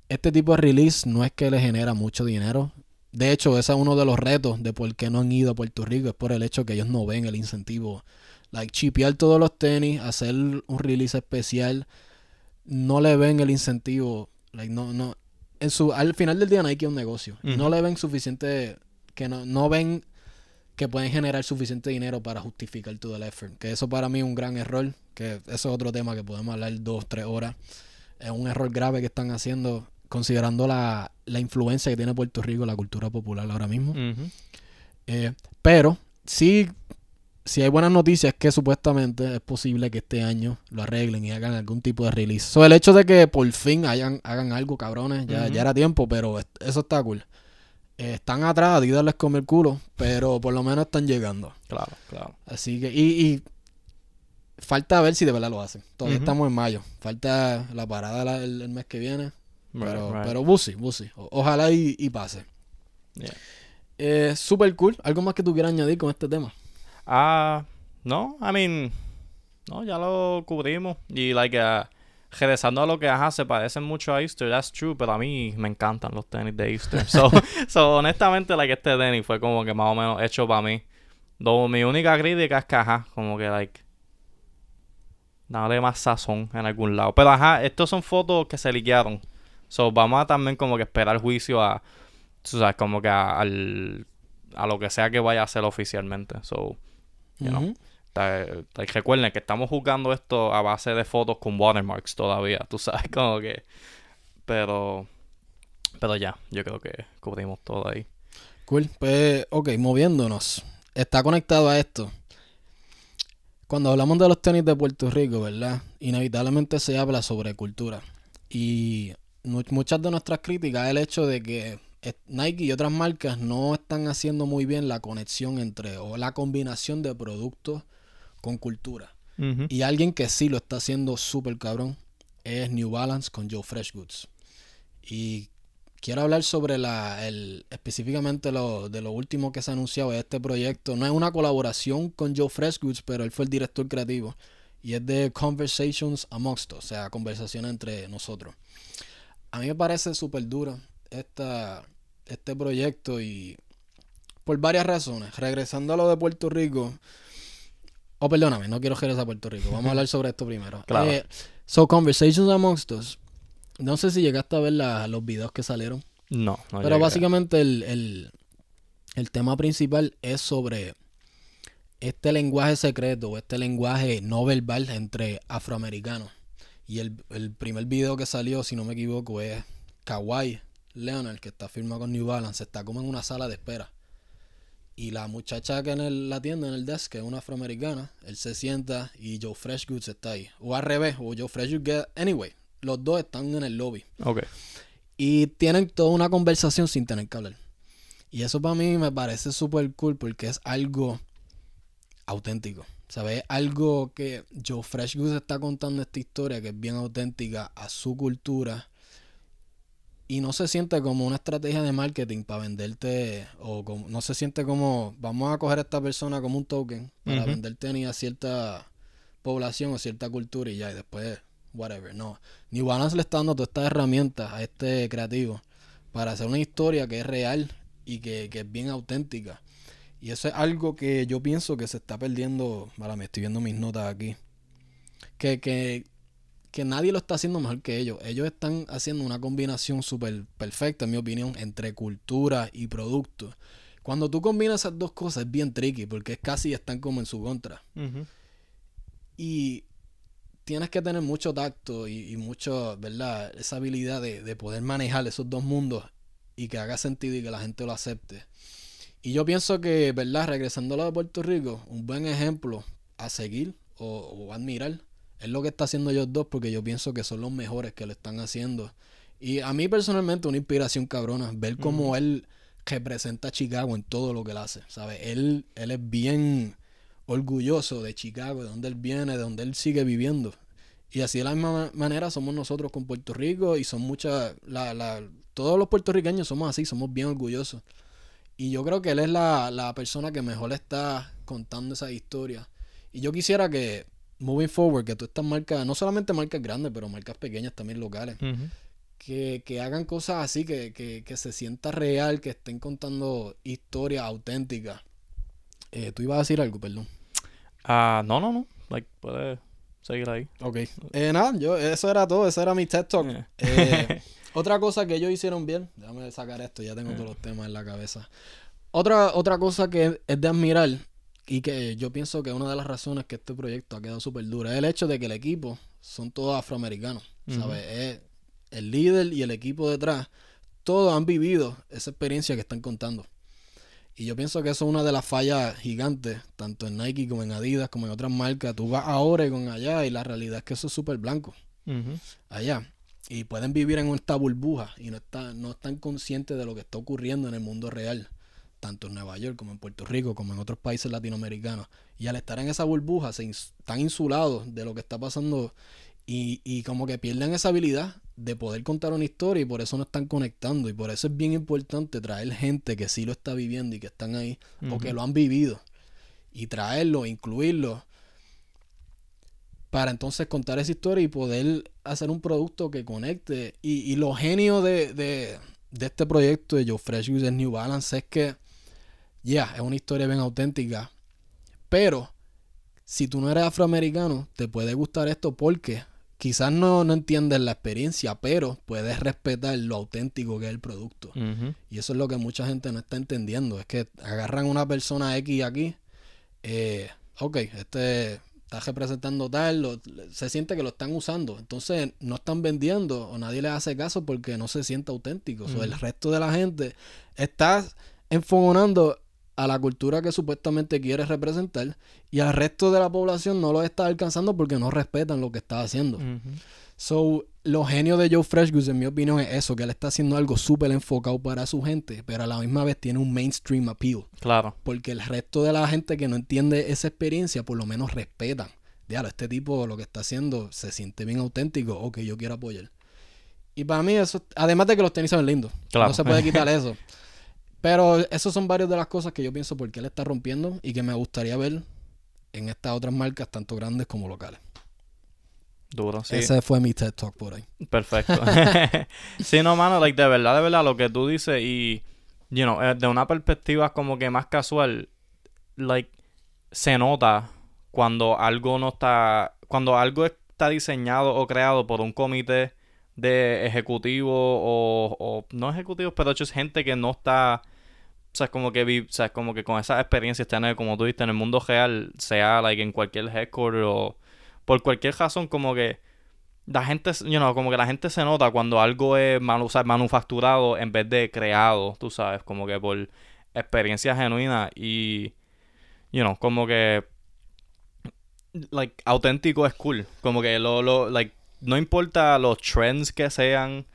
Este tipo de release no es que le genera mucho dinero. De hecho, ese es uno de los retos de por qué no han ido a Puerto Rico. Es por el hecho que ellos no ven el incentivo. Like, chipear todos los tenis, hacer un release especial. No le ven el incentivo. Like, no, no. En su, al final del día Nike es un negocio. No le ven suficiente... Que no, no ven que pueden generar suficiente dinero para justificar todo el effort. Que eso para mí es un gran error. Que eso es otro tema que podemos hablar dos, tres horas. Es un error grave que están haciendo considerando la, la influencia que tiene Puerto Rico en la cultura popular ahora mismo. Eh, pero sí, si hay buenas noticias que supuestamente es posible que este año lo arreglen y hagan algún tipo de release. So, el hecho de que por fin hayan, hagan algo, cabrones, ya, ya era tiempo, pero eso está cool. Eh, están atrás, Adidas les come el culo, pero por lo menos están llegando. Claro, claro. Así que, y, y falta ver si de verdad lo hacen. Todavía estamos en mayo. Falta la parada la- el, el mes que viene. Right, Pero, right. pero we'll see, we'll see. O- ojalá y, y pase. Yeah. Eh, super cool. ¿Algo más que tú quieras añadir con este tema? Ah, no, I mean, no, ya lo cubrimos. Y, like, uh, regresando a lo que, ajá, se parecen mucho a Easter, that's true, pero a mí me encantan los tenis de Easter. So, so honestamente, like, este tenis fue como que más o menos hecho para mí. Lo- mi única crítica es que, ajá, como que, like, dale más sazón en algún lado. Pero, ajá, estos son fotos que se liquearon. So, vamos a también como que esperar juicio a, tú sabes, como que a, al, a lo que sea que vaya a hacer oficialmente. So, you know. Recuerden que estamos jugando esto a base de fotos con watermarks todavía, tú sabes, como que... Pero... Pero ya, yo creo que cubrimos todo ahí. Cool. Pues, ok, moviéndonos. Está conectado a esto. Cuando hablamos de los tenis de Puerto Rico, ¿verdad? Inevitablemente se habla sobre cultura. Y muchas de nuestras críticas es el hecho de que eh, Nike y otras marcas no están haciendo muy bien la conexión entre o la combinación de productos con cultura. Y alguien que sí lo está haciendo súper cabrón es New Balance con Joe Fresh Goods. Y quiero hablar sobre la, el, específicamente lo, de lo último que se ha anunciado de este proyecto. No es una colaboración con Joe Fresh Goods, pero él fue el director creativo. Y es de Conversations Amongst Us, o sea, conversaciones entre nosotros. A mí me parece súper duro esta, este proyecto y por varias razones. Regresando a lo de Puerto Rico. Oh, perdóname, no quiero regresar a Puerto Rico. Vamos a hablar sobre esto primero. Claro. Eh, so, Conversations Amongst Us. No sé si llegaste a ver la- los videos que salieron. No, no Pero básicamente el, el- el tema principal es sobre este lenguaje secreto o este lenguaje no verbal entre afroamericanos. Y el, el primer video que salió, si no me equivoco, es Kawhi Leonard, que está firmado con New Balance, está como en una sala de espera. Y la muchacha que en el- la tienda, en el desk, que es una afroamericana, él se sienta y Joe Fresh Goods está ahí. O al revés, o Joe Fresh Goods. Anyway, los dos están en el lobby. Ok. Y tienen toda una conversación sin tener que hablar. Y eso para mí me parece súper cool porque es algo auténtico. ¿Sabes? Algo que Joe Fresh Goose está contando esta historia que es bien auténtica a su cultura. Y no se siente como una estrategia de marketing para venderte. O como, no se siente como vamos a coger a esta persona como un token para venderte ni a cierta población o cierta cultura y ya. Y después, whatever. No. New Balance le está dando todas estas herramientas a este creativo para hacer una historia que es real y que, que es bien auténtica. Y eso es algo que yo pienso que se está perdiendo. Vale, me estoy viendo mis notas aquí. Que, que, que nadie lo está haciendo mejor que ellos. Ellos están haciendo una combinación súper perfecta, en mi opinión, entre cultura y producto. Cuando tú combinas esas dos cosas es bien tricky porque es casi están como en su contra. Y tienes que tener mucho tacto y, y mucho, ¿verdad? Esa habilidad de, de poder manejar esos dos mundos y que haga sentido y que la gente lo acepte. Y yo pienso que, ¿verdad? Regresando a lo de Puerto Rico, un buen ejemplo a seguir o, o admirar es lo que está haciendo ellos dos porque yo pienso que son los mejores que lo están haciendo. Y a mí personalmente una inspiración cabrona, ver cómo él representa a Chicago en todo lo que él hace, ¿sabes? Él, él es bien orgulloso de Chicago, de donde él viene, de donde él sigue viviendo. Y así de la misma ma- manera somos nosotros con Puerto Rico y son muchas, la, la, todos los puertorriqueños somos así, somos bien orgullosos. Y yo creo que él es la, la persona que mejor está contando esa historia. Y yo quisiera que, moving forward, que todas estas marcas, no solamente marcas grandes, pero marcas pequeñas también locales, que, que hagan cosas así, que, que, que se sienta real, que estén contando historias auténticas. Eh, Tú ibas a decir algo, perdón. Ah, no, no, no. Like, puedes seguir ahí. Ok. Eh, nada, yo, eso era todo, ese era mi TED Talk. Yeah. Eh, otra cosa que ellos hicieron bien, déjame sacar esto, ya tengo todos los temas en la cabeza. Otra, otra cosa que es de admirar y que yo pienso que una de las razones que este proyecto ha quedado súper duro es el hecho de que el equipo son todos afroamericanos, ¿sabes? Es el líder y el equipo detrás, todos han vivido esa experiencia que están contando. Y yo pienso que eso es una de las fallas gigantes, tanto en Nike como en Adidas, como en otras marcas. Tú vas a Oregon allá y la realidad es que eso es súper blanco allá. Y pueden vivir en esta burbuja y no, está, no están conscientes de lo que está ocurriendo en el mundo real, tanto en Nueva York como en Puerto Rico, como en otros países latinoamericanos. Y al estar en esa burbuja, se ins- están insulados de lo que está pasando y, y como que pierden esa habilidad de poder contar una historia y por eso no están conectando. Y por eso es bien importante traer gente que sí lo está viviendo y que están ahí o que lo han vivido y traerlo, incluirlo para entonces contar esa historia y poder hacer un producto que conecte. Y, y lo genio de, de, de este proyecto de Joe Fresh and New Balance es que, ya, es una historia bien auténtica. Pero, si tú no eres afroamericano, te puede gustar esto porque quizás no, no entiendes la experiencia, pero puedes respetar lo auténtico que es el producto. Y eso es lo que mucha gente no está entendiendo. Es que agarran una persona X aquí. Eh, ok, este está representando tal. lo- se siente que lo están usando. Entonces no están vendiendo o nadie le hace caso porque no se siente auténtico. O el resto de la gente está enfogonando a la cultura que supuestamente quiere representar y al resto de la población no lo está alcanzando porque no respetan lo que está haciendo. So, lo genio de Joe Fresh Goose, en mi opinión, es eso, que él está haciendo algo súper enfocado para su gente, pero a la misma vez tiene un mainstream appeal. Claro. Porque el resto de la gente que no entiende esa experiencia, por lo menos respetan. Diablo, este tipo lo que está haciendo se siente bien auténtico, o que yo quiero apoyar. Y para mí eso, además de que los tenis son lindos, Claro. no se puede quitar eso. Pero esos son varias de las cosas que yo pienso porque él está rompiendo y que me gustaría ver en estas otras marcas, tanto grandes como locales. Duro, sí. Ese fue mi TED Talk por ahí. Perfecto. sí, no, mano, like, de verdad, de verdad, lo que tú dices y, you know, eh, de una perspectiva como que más casual, like, se nota cuando algo no está, cuando algo está diseñado o creado por un comité de ejecutivo o, o no ejecutivos, pero hecho es gente que no está o sea, como que, vi, o sea, como que con esas experiencias tener, como tú dijiste, en el mundo real, sea, like, en cualquier headquarter o por cualquier razón, como que la gente, you know, como que la gente se nota cuando algo es manu manufacturado en vez de creado, tú sabes, como que por experiencia genuina y, you know, como que, like, auténtico es cool, como que lo, lo, like, no importa los trends que sean,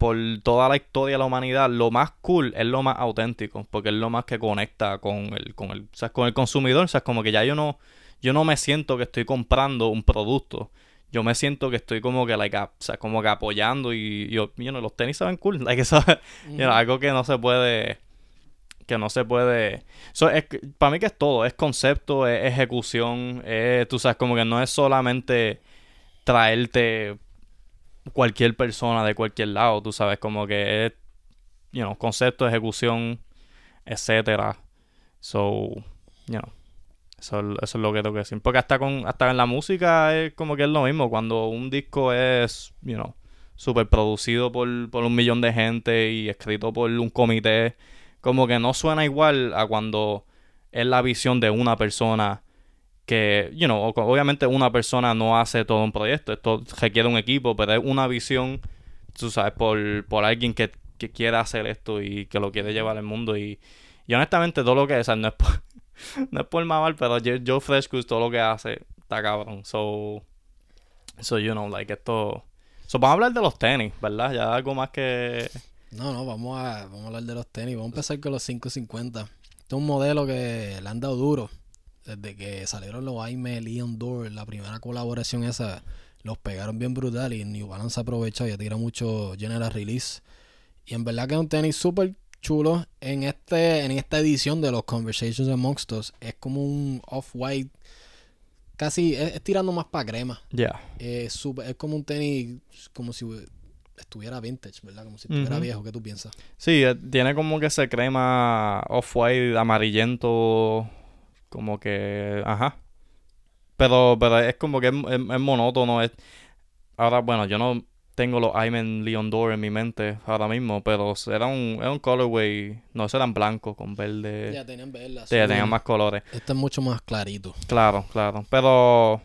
por toda la historia de la humanidad, lo más cool es lo más auténtico, porque es lo más que conecta con el, con el, o sea, con el consumidor. O sea, como que ya yo no, yo no me siento que estoy comprando un producto. Yo me siento que estoy como que, like, o sea, como que apoyando y, yo, you know, los tenis se ven cool. Like, eso, algo que no se puede, que no se puede... So, es, para mí que es todo, es concepto, es ejecución, es, tú sabes, como que no es solamente traerte cualquier persona de cualquier lado, tú sabes, como que es, you know, concepto, ejecución, etcétera. So, you know, eso, es lo que tengo que decir. Porque hasta con, hasta en la música es como que es lo mismo. Cuando un disco es, you know, super producido por, por un millón de gente y escrito por un comité, como que no suena igual a cuando es la visión de una persona que, you know, obviamente una persona no hace todo un proyecto, esto requiere un equipo, pero es una visión, tú sabes, por, por alguien que, que quiere hacer esto y que lo quiere llevar al mundo. Y, y honestamente, todo lo que es, no es no es por mal, pero Joe Freshcus, todo lo que hace, está cabrón. So, so, you know, like esto. So, vamos a hablar de los tenis, ¿verdad? Ya algo más que. No, no, vamos a, vamos a hablar de los tenis. Vamos a empezar con los 550. Este es un modelo que le han dado duro desde que salieron los Aime Leon Door, la primera colaboración esa, los pegaron bien brutal y New Balance aprovechó y tira mucho general release. Y en verdad que es un tenis súper chulo. En este en esta edición de los Conversations Amongst Us es como un off-white. Casi es, tirando más para crema. Ya. es como un tenis como si estuviera vintage, ¿verdad? Como si estuviera viejo. ¿Qué tú piensas? Sí, eh, tiene como que ese crema off-white amarillento como que, ajá. Pero, pero es como que es, monótono. Es... Ahora, bueno, yo no tengo los Ayman Leon Door en mi mente ahora mismo, pero era un, era un colorway, no, eran blancos con verde. Ya tenían verde. ya tenían más colores. Este es mucho más clarito. Claro, claro. Pero,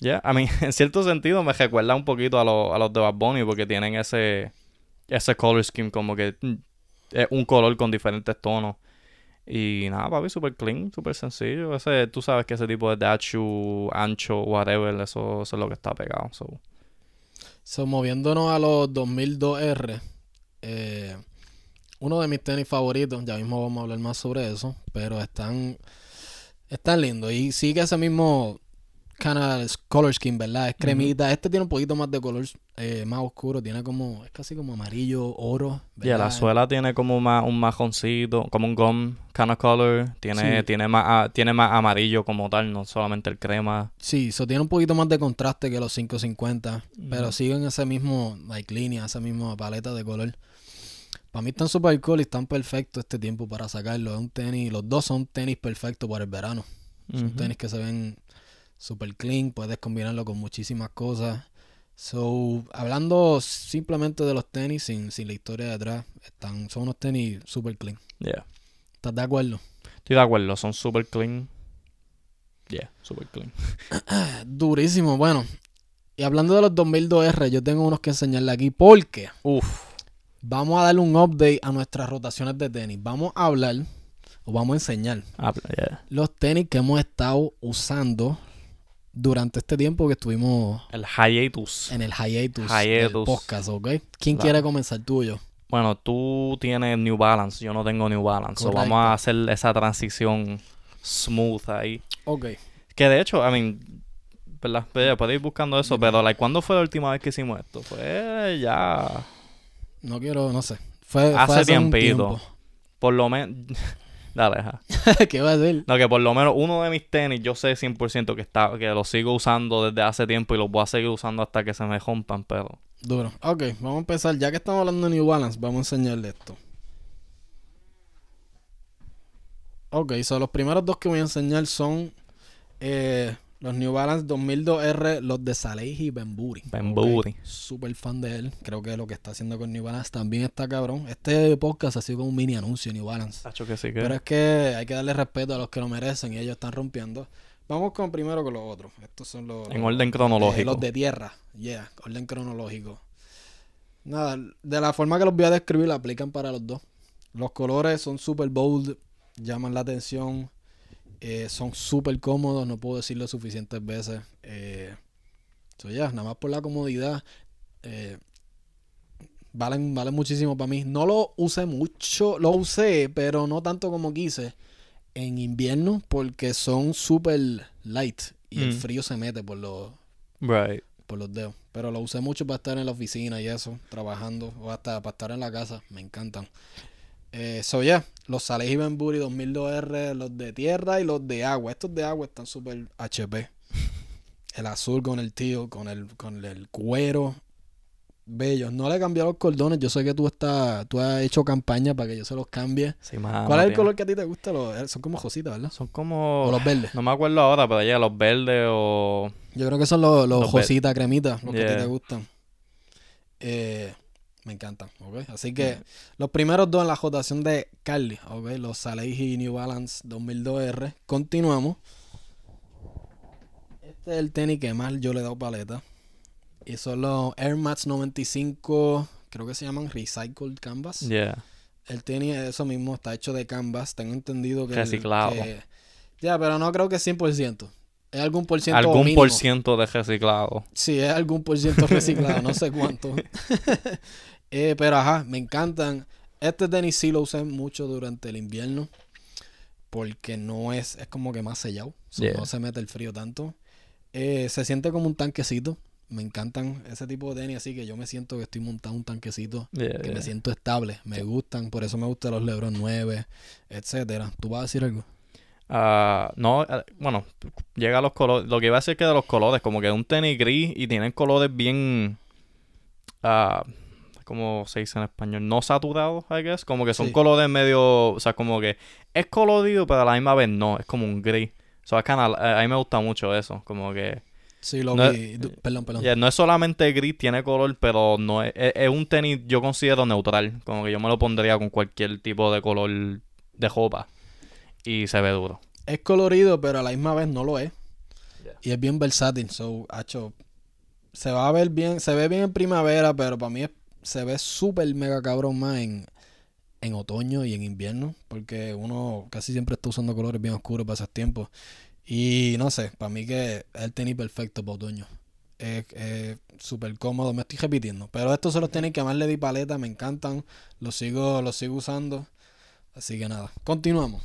ya, a mí, en cierto sentido me recuerda un poquito a, a los de Bad Bunny porque tienen ese, ese color scheme como que mm, es un color con diferentes tonos. Y nada, papi, súper clean, súper sencillo. Ese, tú sabes que ese tipo de dachu, ancho, whatever, eso, es lo que está pegado. So. So moviéndonos a los 2002R, eh, uno de mis tenis favoritos, ya mismo vamos a hablar más sobre eso, pero están, están lindos. Y sigue ese mismo kind color scheme, ¿verdad? Es cremita. Este tiene un poquito más de color eh, más oscuro. Tiene como, es casi como amarillo, oro. Ya, la suela tiene como más, un majoncito, como un gum kind of color. Tiene, tiene, más, ah, tiene más amarillo como tal, no solamente el crema. Sí, eso tiene un poquito más de contraste que los 550. Pero siguen ese mismo, like, línea, esa misma paleta de color. Para mí están super cool y están perfectos este tiempo para sacarlo. Es un tenis, los dos son tenis perfectos para el verano. Son tenis que se ven super clean, puedes combinarlo con muchísimas cosas. So, hablando simplemente de los tenis, sin, sin la historia detrás, están, son unos tenis super clean. Yeah. ¿Estás de acuerdo? Estoy de acuerdo, son super clean. Yeah, super clean. Durísimo, bueno. Y hablando de los 2002R, yo tengo unos que enseñarle aquí porque Uf. vamos a darle un update a nuestras rotaciones de tenis. Vamos a hablar, o vamos a enseñar, los tenis que hemos estado usando durante este tiempo que estuvimos... El hiatus. En el hiatus, hiatus. podcast, ¿ok? ¿Quién quiere comenzar tuyo? Bueno, tú tienes New Balance, yo no tengo New Balance. So vamos a hacer esa transición smooth ahí. Ok. Que de hecho, I mean, ¿verdad? Puedes ir buscando eso, pero like, ¿cuándo fue la última vez que hicimos esto? Fue ya... No quiero, no sé. Fue, hace, fue hace tiempito. Por lo menos... Dale, ¿Qué va a hacer? No, que por lo menos uno de mis tenis yo sé 100% que está que lo sigo usando desde hace tiempo y los voy a seguir usando hasta que se me rompan, pero... Duro. Ok, vamos a empezar. Ya que estamos hablando de New Balance, vamos a enseñarle esto. Ok, so los primeros dos que voy a enseñar son eh, Los New Balance 2002R, los de Salehi y Bemburi. Bemburi. Ok, Súper fan de él. Creo que lo que está haciendo con New Balance también está cabrón. Este podcast ha sido como un mini anuncio New Balance. Que sí que. Pero es que hay que darle respeto a los que lo merecen y ellos están rompiendo. Vamos con primero con los otros. Estos son los. en los- orden eh, cronológico. los de tierra. Yeah, orden cronológico. Nada, de la forma que los voy a describir, la aplican para los dos. Los colores son super bold, llaman la atención, eh, son súper cómodos, no puedo decirlo suficientes veces. Eh, so, yeah, nada más por la comodidad. eh, valen, valen muchísimo para mí. No lo usé mucho, lo usé, pero no tanto como quise en invierno porque son súper light y el Mm. frío se mete por los, Right. por los dedos. Pero lo usé mucho para estar en la oficina y eso, trabajando, o hasta para estar en la casa. Me encantan. Eh, so, yeah, los Salehi Bemburi 2002R, los de tierra y los de agua. Estos de agua están súper HP. El azul con el tío, con el, con el cuero. Bellos. No le he cambiado los cordones. Yo sé que tú estás, tú has hecho campaña para que yo se los cambie. Sí, ¿Cuál es el bien. color que a ti te gusta? Los- eh, son como jositas, ¿verdad? Son como. O los verdes. No me acuerdo ahora, pero ya los verdes o. Yo creo que son los, los jositas cremitas, los que a ti te gustan. Eh, me encantan, ¿ok? Así que los primeros dos en la jotación de Carly, ¿ok? Los Salehi New Balance 2002R. Continuamos. Este es el tenis que más yo le he dado paleta. Y son los Air Max 95, creo que se llaman Recycled Canvas. Yeah. El tenis, eso mismo, está hecho de canvas. Tengo entendido que... Reciclado. ya, pero no creo que 100%. Es algún por ciento Algún mínimo. por ciento de reciclado. Sí, es algún por ciento reciclado, no sé cuánto. Eh, pero ajá, me encantan. Este tenis sí lo usé mucho durante el invierno. Porque no es, es como que más sellado. so Yeah. No se mete el frío tanto. Eh, se siente como un tanquecito. Me encantan ese tipo de tenis, así que yo me siento que estoy montando un tanquecito. Yeah, Que yeah. me siento estable. Me gustan, por eso me gustan los Lebron 9, etcétera. ¿Tú vas a decir algo? Ah, no, eh, bueno, llega a los colores. Lo que iba a decir es que de los colores, como que es un tenis gris y tienen colores bien. ah como se dice en español, no saturados, I guess. Como que son Sí. colores medio. O sea, como que es colorido, pero a la misma vez no, es como un gris. So, es kinda- eh, a mí me gusta mucho eso, como que. Sí, lo No- vi. Du- Perdón, perdón. yeah, no es solamente gris, tiene color, pero no es, es, es un tenis, yo considero neutral. Como que yo me lo pondría con cualquier tipo de color de ropa. Y se ve duro. es colorido, pero a la misma vez no lo es. Yeah. Y es bien versátil. So, hacho, se va a ver bien, se ve bien en primavera, pero para mí es- se ve súper mega cabrón más en, en otoño y en invierno. Porque uno casi siempre está usando colores bien oscuros para esos tiempos. Y no sé, para mí que es el tenis perfecto para otoño. Es súper cómodo, me estoy repitiendo. Pero estos son los tenis que más le di paleta, me encantan. Los sigo, los sigo usando. Así que nada, continuamos.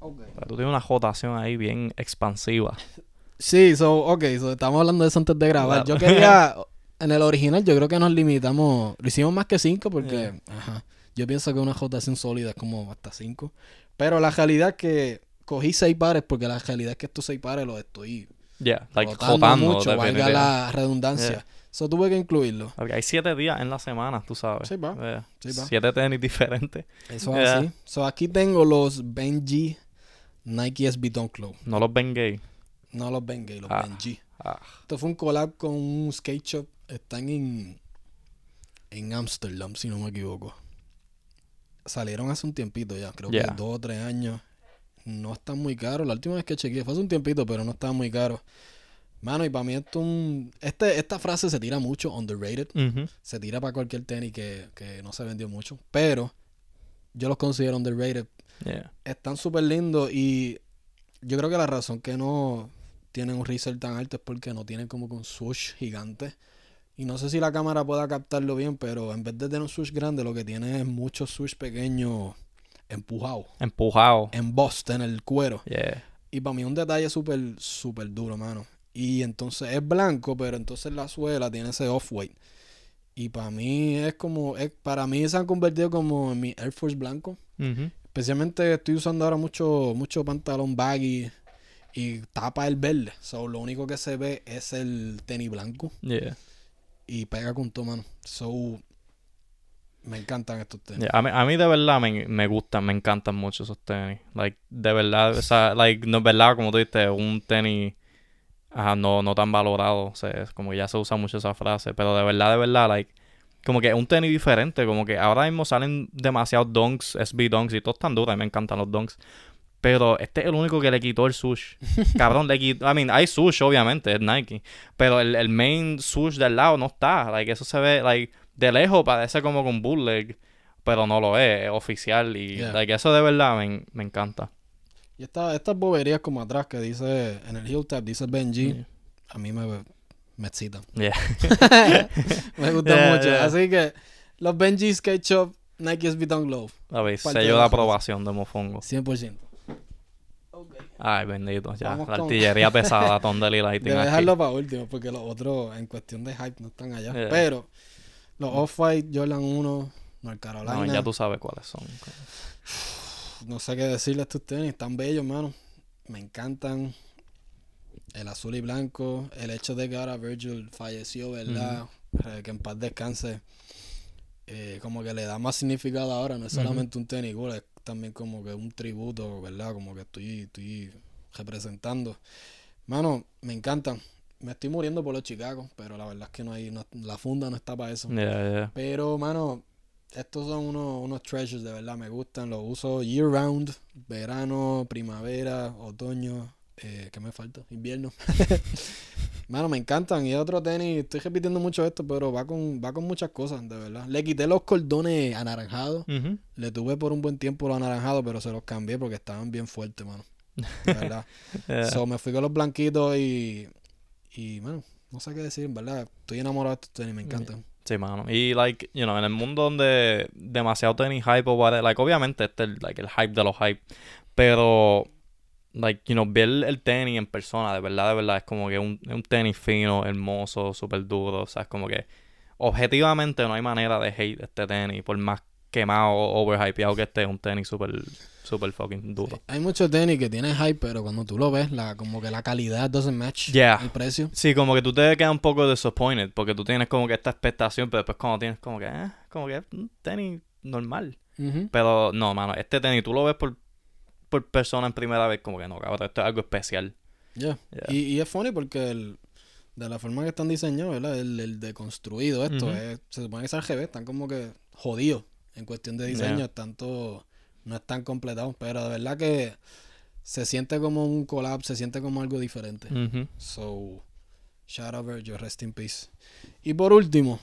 Okay. Pero tú tienes una rotación ahí bien expansiva. Sí, so, ok, so, estamos hablando de eso antes de grabar. Claro. Yo quería, en el original, yo creo que nos limitamos, lo hicimos más que 5 porque, ajá, yo pienso que una rotación sólida es como hasta 5. Pero la realidad es que cogí 6 pares porque la realidad es que estos 6 pares los estoy Yeah, like rotando, mucho, valga la redundancia. Yeah. So tuve que incluirlo. Porque hay siete días en la semana, tú sabes. Sí, va. Eh, Sí, va. Siete tenis diferentes. Eso es así. So aquí tengo los Benji Nike SB Dunk Low. No los ven gay. No los Bengay, los Ah. Benji. Ah, Esto fue un collab con un skate shop. Están en, en Amsterdam, si no me equivoco. Salieron hace un tiempito ya, creo Yeah. que dos o tres años. No están muy caros. La última vez que chequeé fue hace un tiempito, pero no estaban muy caros. Mano, y para mí esto un... Este, esta frase se tira mucho, underrated. Se tira para cualquier tenis que, que no se vendió mucho. Pero yo los considero underrated Yeah. están súper lindos y yo creo que la razón que no tienen un resell tan alto es porque no tienen como que un swoosh gigante. Y no sé si la cámara pueda captarlo bien, pero en vez de tener un swoosh grande, lo que tiene es muchos swoosh pequeños empujados, Empujado. embossed en el cuero. Yeah. Y para mí un detalle súper, súper duro, mano. Y entonces es blanco, pero entonces la suela tiene ese off-white. Y para mí es como, es, para mí se han convertido como en mi Air Force blanco. Especialmente estoy usando ahora mucho, mucho pantalón baggy y tapa el verde. So, lo único que se ve es el tenis blanco Yeah. Y pega con tu mano. So, Me encantan estos tenis. Yeah, a, mí, a mí de verdad me, me gustan, me encantan mucho esos tenis. Like, de verdad, o sea, like, no es verdad, como tú dices, un tenis ajá, no, no tan valorado. O sea, es como que ya se usa mucho esa frase. Pero de verdad, de verdad, like, como que un tenis diferente. Como que ahora mismo salen demasiados donks, SB donks y todos están duros. A mí me encantan los donks. Pero este es el único que le quitó el sush. Cabrón, le quitó. I mean, hay sush, obviamente, es Nike. Pero el, el main sush del lado no está. Like, eso se ve, like, de lejos parece como con bootleg. Pero no lo es, es oficial. Y Yeah. like, eso de verdad me, me encanta. Y esta- estas boberías como atrás que dice, en el heel tap dice Benji, Yeah. a mí me, me excitan. Yeah. me gustan Yeah, mucho. Así que los Benji Skate Shop Nike SB Dunk Low, A ver, sello de la aprobación de Mofongo. 100%. Ay, bendito, ya. Vamos la con- artillería pesada, Thunder y Lighting. Debe dejarlo para último porque los otros en cuestión de hype no están allá. Yeah. Pero los Off-White Jordan 1, North Carolina, No, no, ya tú sabes cuáles son. sé qué decirle a estos tenis, están bellos, mano. Me encantan. El azul y blanco, el hecho de que ahora Virgil falleció, ¿verdad? Eh, que en paz descanse. Eh, como que le da más significado ahora, no es solamente un tenis cool, es también como que un tributo, ¿verdad? Como que estoy, estoy representando. Mano, me encantan. Me estoy muriendo por los Chicago, pero la verdad es que no hay, no- la funda no está para eso. Yeah, yeah. Pero, mano, estos son unos, unos treasures, de verdad, me gustan. Los uso year round, verano, primavera, otoño. Eh, ¿Qué me falta? Invierno. mano, me encantan. Y otro tenis, estoy repitiendo mucho esto, pero va con, va con muchas cosas, de verdad. Le quité los cordones anaranjados. Le tuve por un buen tiempo los anaranjados, pero se los cambié porque estaban bien fuertes, mano. De verdad. Yeah. So, me fui con los blanquitos y, y, bueno, no sé qué decir, en verdad. Estoy enamorado de estos tenis, me encantan. Sí, mano. Y, like, you know, en el mundo donde demasiado tenis hype o whatever, like, obviamente este es like, el hype de los hype, pero, like, you know, ver el tenis en persona, de verdad, de verdad, es como que un, un tenis fino, hermoso, súper duro, o sea, es como que, objetivamente no hay manera de hate este tenis, por más quemado o overhypeado que esté, es un tenis súper, súper fucking duro. Sí, Hay muchos tenis que tienen hype, pero cuando tú lo ves, la, como que la calidad doesn't match Yeah. el precio. Sí, como que tú te quedas un poco disappointed porque tú tienes como que esta expectación, pero después cuando tienes como que, eh, como que un tenis normal. Ujú. Pero no, mano, este tenis tú lo ves por, por persona en primera vez, como que no, cabrón, esto es algo especial. Yeah. Yeah. Y, y es funny porque el, de la forma que están diseñados, ¿verdad? El, el deconstruido, esto, es, se supone que es al revés, están como que jodidos en cuestión de diseño, Yeah. todo- no están completados, pero de verdad que se siente como un collab, se siente como algo diferente. So, shout out Virgil, rest in peace. Y por último,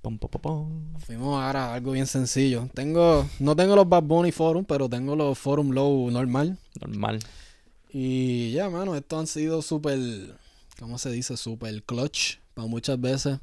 Pum, pum, pum, pum. fuimos ahora a algo bien sencillo. Tengo, no tengo los Bad Bunny Forum, pero tengo los Forum Low normal. Normal. Y ya, mano, estos han sido súper, ¿cómo se dice? Súper clutch para muchas veces.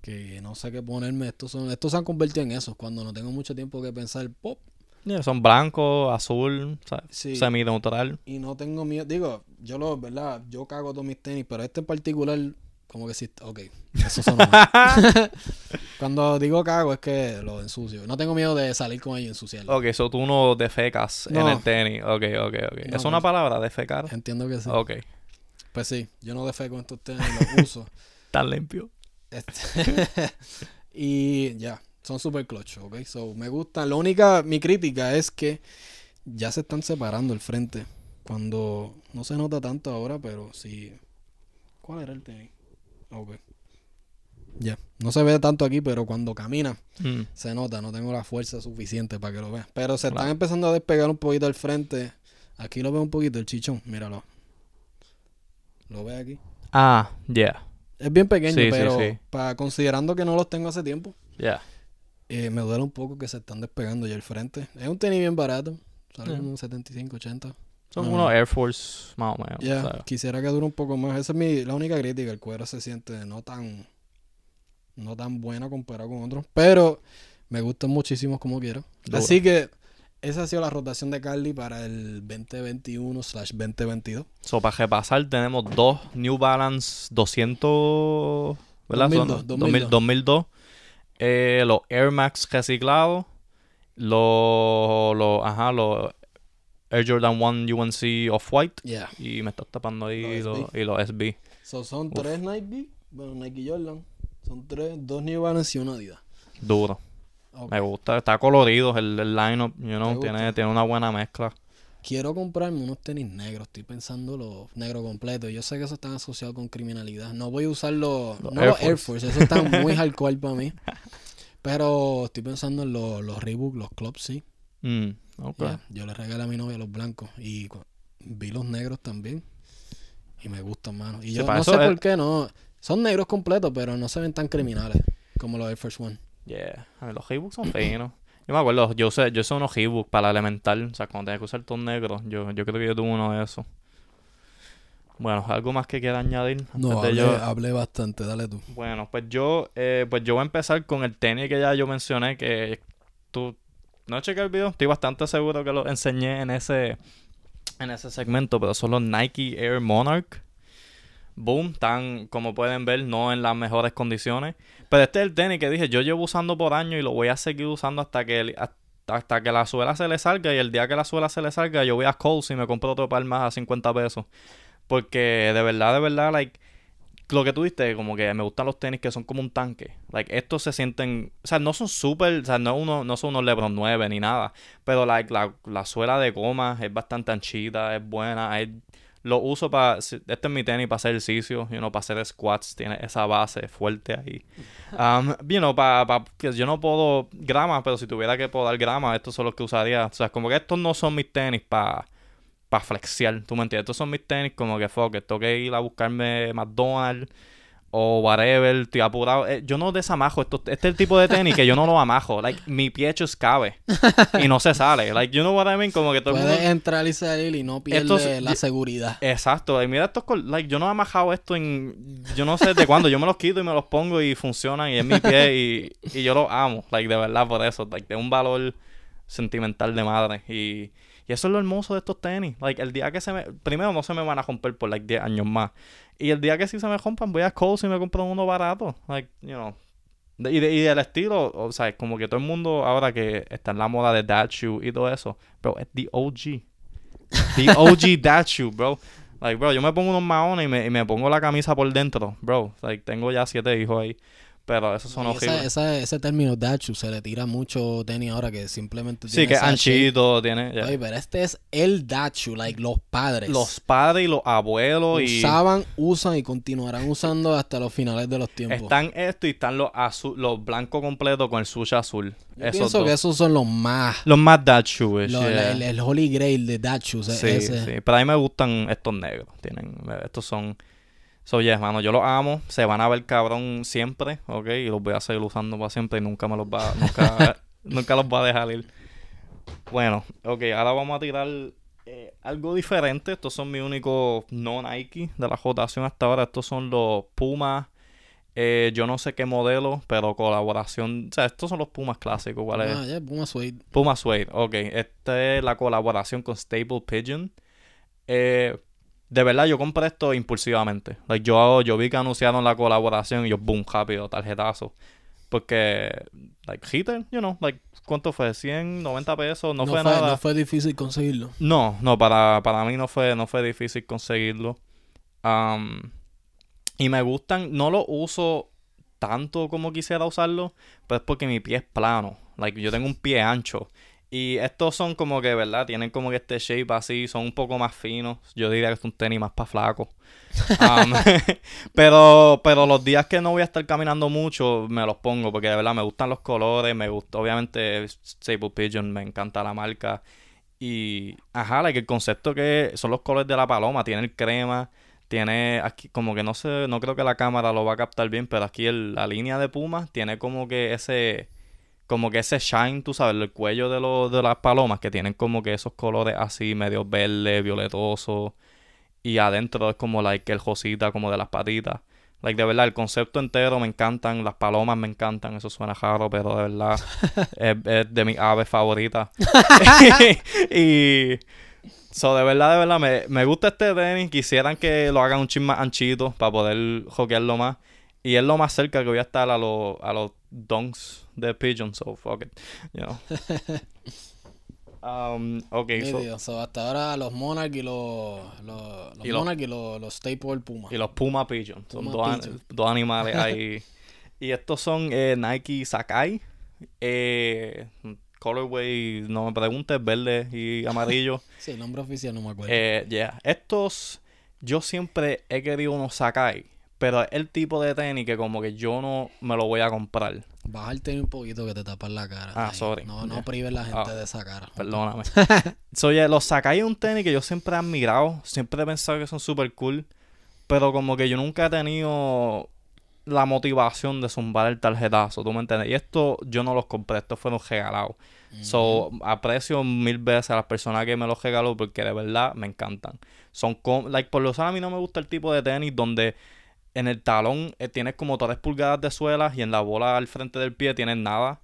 Que no sé qué ponerme. Estos, son, estos se han convertido en eso. Cuando no tengo mucho tiempo que pensar, pop. Yeah, son blancos, azul, ¿sabes? Sí. semi-neutral. Y no tengo miedo. Digo, yo lo, ¿verdad? Yo cago todos mis tenis, pero este en particular, como que sí. Ok, eso son Cuando digo cago es que lo ensucio. No tengo miedo de salir con ellos y ensuciarlo. Ok, eso tú no defecas en el tenis. Ok, ok, ok. No, ¿Es una no. palabra, defecar? Entiendo que sí. Ok. Pues sí, yo no defeco en estos tenis, los uso. Tan limpio. Este, y ya, son super clutch, ¿ok? So, me gustan. La única, mi crítica es que ya se están separando el frente. Cuando no se nota tanto ahora, pero sí. ¿Cuál era el tenis? Ok. Ya, no se ve tanto aquí, pero cuando camina Mm. se nota. No tengo la fuerza suficiente para que lo veas. Pero se están empezando a despegar un poquito el frente. Aquí lo veo un poquito, el chichón. Míralo. ¿Lo ves aquí? Ah, yeah. Es bien pequeño, Sí, pero sí. para considerando que no los tengo hace tiempo. Yeah. Eh, me duele un poco que se están despegando ya el frente. Es un tenis bien barato. Sale como 75, 80. Son unos Air Force más o menos. Quisiera que dure un poco más. Esa es mi, la única crítica. El cuero se siente no tan no tan bueno comparado con otros. Pero me gustan muchísimo como quiero. Así que esa ha sido la rotación de Carly para el 2021 slash 2022. So, para repasar, tenemos dos New Balance 200, ¿verdad? 2002, Son 2002. 2002. Eh, los Air Max reciclados. Los, los, ajá, los Air Jordan 1 UNC Off-White. Yeah. Y me estás tapando ahí Los los, y los SB. So, son Uf. tres Nike, bueno, Nike Jordan. Son tres, dos New Balance y una Adidas. duro. Me gusta, está colorido el, el lineup, you know, ¿Te tiene, tiene una buena mezcla. Quiero comprarme unos tenis negros. Estoy pensando los negros completos. Yo sé que eso están asociados con criminalidad. No voy a usar los, Los no Air los Air Force. Esos están muy hardcore para mí. Pero estoy pensando en los, los Reebok, los Club sí. Mm, Yo le regalé a mi novia los blancos y vi los negros también. Y me gustan, mano. Y yo no sé es- por qué no. Son negros completos, pero no se ven tan criminales como los Air Force One. Yeah, a ver, los Reeboks son finos. Yo me acuerdo, yo usé, yo usé unos Reebok para elemental, o sea, cuando tenía que usar todo negro, yo, yo creo que yo tuve uno de esos. Bueno, ¿algo más que quiera añadir? antes No, de hablé, yo- hablé bastante. Dale tú. Bueno, pues yo, eh, pues yo voy a empezar con el tenis que ya yo mencioné, que tú no chequé el video, estoy bastante seguro que lo enseñé en ese, en ese segmento, pero son los Nike Air Monarch. Boom, están, como pueden ver, no en las mejores condiciones. Pero este es el tenis que dije, yo llevo usando por años y lo voy a seguir usando hasta que, hasta que la suela se le salga. Y el día que la suela se le salga, yo voy a Coles y me compro otro par más a 50 pesos. Porque de verdad, de verdad, like, lo que tú diste, como que me gustan los tenis que son como un tanque. Like, estos se sienten, o sea, no son súper, o sea, no, uno, no son unos Lebron 9 ni nada. Pero like, la, la suela de goma es bastante anchita, es buena. es- lo uso para, este es mi tenis para hacer ejercicio, you know, para hacer squats, tiene esa base fuerte ahí. Um, you know, para, que yo no puedo grama, pero si tuviera que podar grama, estos son los que usaría. O sea, como que estos no son mis tenis para para flexear, ¿tú me entiendes? Estos son mis tenis como que fuck, tengo que ir a buscarme McDonald's o whatever, estoy apurado. Eh, yo no desamajo, esto, este es el tipo de tenis que yo no lo amajo. Like, mi pie cabe y no se sale. Like, you know what I mean? Como que todo Puedes mundo... entrar y salir y no pierdes la seguridad. Exacto, y mira estos, col- like, yo no he amajado esto en, yo no sé de cuándo, yo me los quito y me los pongo y funcionan y es mi pie y, y yo los amo, like, de verdad por eso, like, de un valor sentimental de madre y, y eso es lo hermoso de estos tenis, like, el día que se me, primero no se me van a romper por, like, 10 años más, y el día que sí se me rompan voy a Kohl's y me compro uno barato, like, you know, y, de- y del estilo, o sea, como que todo el mundo ahora que está en la moda de dad shoe y todo eso, pero es the OG. The OG dad shoe, bro. Like, bro, yo me pongo unos maones y me, y me pongo la camisa por dentro, bro. Like, tengo ya siete hijos ahí. Pero esos son esa- esa- ese término dachu se le tira mucho tenis ahora que simplemente Sí, tiene que es anchito, tiene... yeah. Oye, pero este es el dachu, like los padres. Los padres y los abuelos y... usaban, usan y continuarán usando hasta los finales de los tiempos. Están esto y están los azul, los blancos completos con el sushi azul. Yo esos pienso dos. que esos son los más, Los más shoes, los- yeah. el, el holy grail de dachus. Sí, ese. sí. Pero a mí me gustan estos negros. Tienen, estos son. So, yes, mano, yo los amo. Se van a ver cabrón siempre, ¿ok? Y los voy a seguir usando para siempre y nunca me los va, nunca, nunca los va a dejar ir. Bueno, ok, ahora vamos a tirar eh, algo diferente. Estos son mis únicos no Nike de la rotación hasta ahora. Estos son los Pumas. eh, yo no sé qué modelo, pero colaboración. O sea, estos son los Pumas clásicos. ¿Cuál es? Ah, ya, Puma Suede. Puma Suede, ok. Esta es la colaboración con Staple Pigeon. Eh, de verdad, yo compré esto impulsivamente. Like, yo, yo vi que anunciaron la colaboración y yo, boom, rápido, tarjetazo. Porque, like, hitter, you know, like, ¿cuánto fue? ¿100, 90 pesos? No, fue, nada. no fue difícil conseguirlo. No, no, para, para mí no fue, no fue difícil conseguirlo. Am, y me gustan, no lo uso tanto como quisiera usarlo, pero es porque mi pie es plano. Like, yo tengo un pie ancho. Y estos son como que, ¿verdad? Tienen como que este shape así, son un poco más finos. Yo diría que es un tenis más para flaco. Pero, pero los días que no voy a estar caminando mucho, me los pongo porque de verdad me gustan los colores, me gusta, obviamente, Pigeon, me encanta la marca. Y, ajá, like, el concepto que son los colores de la paloma, tiene el crema, tiene aquí, como que no sé, no creo que la cámara lo va a captar bien, pero aquí el- la línea de Puma tiene como que ese, como que ese shine, tú sabes, el cuello de, los de las palomas, que tienen como que esos colores así, medio verde, violetoso, y adentro es como, like, el rosita como de las patitas. Like, de verdad, el concepto entero me encantan, las palomas me encantan, eso suena raro, pero de verdad es, es de mis aves favoritas. y so, de verdad, de verdad, me, me gusta este tenis. Quisieran que lo hagan un chin más anchito para poder hockeyarlo más. Y es lo más cerca que voy a estar a los a los donks de Pigeon, so fuck it. You know. Um, ok, so- hasta ahora los Monarch y los, los, los Y los- Monarch y los, los Staple Puma. Y los Puma Pigeon. Son dos, an- Pigeon. dos animales ahí. Y estos son eh, Nike Sakai. Eh, colorway, no me preguntes, verde y amarillo. sí, el nombre oficial no me acuerdo. Eh, yeah. Estos, yo siempre he querido unos Sakai. Pero es el tipo de tenis que como que yo no me lo voy a comprar. Baja el tenis un poquito que te tapas la cara. Ah, ahí. sorry. No, no Yeah. prives la gente Ah, de esa cara. Perdóname. so, yeah, los Sakai es un tenis que yo siempre he admirado. Siempre he pensado que son super cool. Pero como que yo nunca he tenido la motivación de zumbar el tarjetazo. ¿Tú me entiendes? Y esto yo no los compré. Estos fueron regalados. So, aprecio mil veces a las personas que me los regaló porque de verdad me encantan. Son como, like, por lo menos a mí no me gusta el tipo de tenis donde en el talón eh, tienes como 3 pulgadas de suelas y en la bola al frente del pie tienes nada.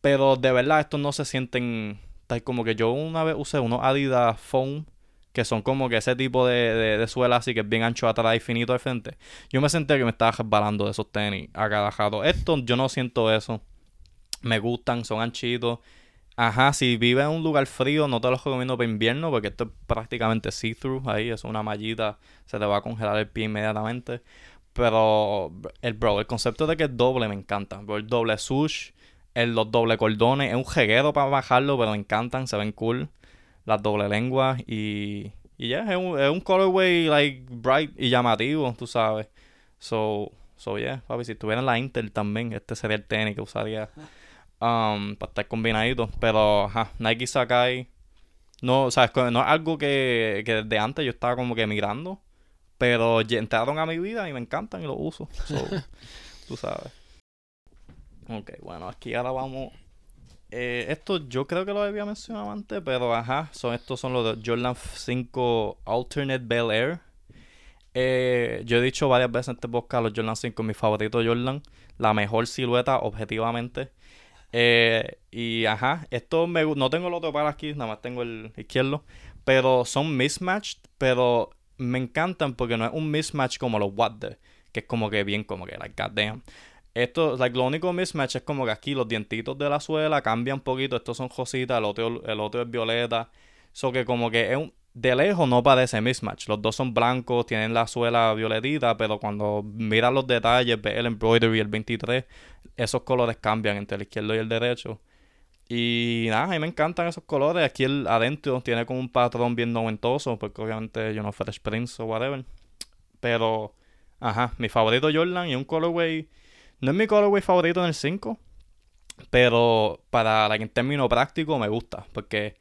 Pero de verdad estos no se sienten tal como que yo una vez usé unos Adidas Foam que son como que ese tipo de, de, de suela así que es bien ancho atrás y finito al frente. Yo me sentía que me estaba resbalando de esos tenis a cada rato. Estos yo no siento eso. Me gustan, son anchitos. Ajá, si vives en un lugar frío, no te los recomiendo para invierno porque esto es prácticamente see-through ahí, es una mallita, se te va a congelar el pie inmediatamente. Pero el bro, el concepto de que es doble me encanta. El doble sush, el, los doble cordones, es un jeguero para bajarlo, pero me encantan, se ven cool. Las doble lenguas y. Y ya, es, un, es un colorway like bright y llamativo, tú sabes. So, so yeah, papi, si estuviera la Intel también, este sería el tenis que usaría um, para estar combinadito. Pero, ajá, Nike Sakai. No, sabes, no es algo que, que desde antes yo estaba como que mirando. Pero entraron a mi vida y me encantan y los uso. So, tú sabes. Ok, bueno, aquí ahora vamos. Eh, esto yo creo que lo había mencionado antes, pero ajá, son estos son los de Jordan 5 Alternate Bel Air. Eh, yo he dicho varias veces en este podcast los Jordan 5 mi favorito Jordan, la mejor silueta objetivamente. Eh, y ajá, esto me, no tengo el otro par aquí, nada más tengo el izquierdo, pero son mismatched, pero me encantan porque no es un mismatch como los What The, que es como que bien como que like goddamn. Esto, like, lo único mismatch es como que aquí los dientitos de la suela cambian un poquito. Estos son rositas, el otro, el otro es violeta. So que como que es un, de lejos no parece mismatch. Los dos son blancos, tienen la suela violetita, pero cuando miras los detalles, ves el embroidery, el 23, esos colores cambian entre el izquierdo y el derecho. Y nada, a mí me encantan esos colores. Aquí el adentro tiene como un patrón bien noventoso, porque obviamente yo no Fresh Prince o whatever. Pero, ajá, mi favorito Jordan y un colorway. No es mi colorway favorito en el 5, pero para like, en términos prácticos me gusta, porque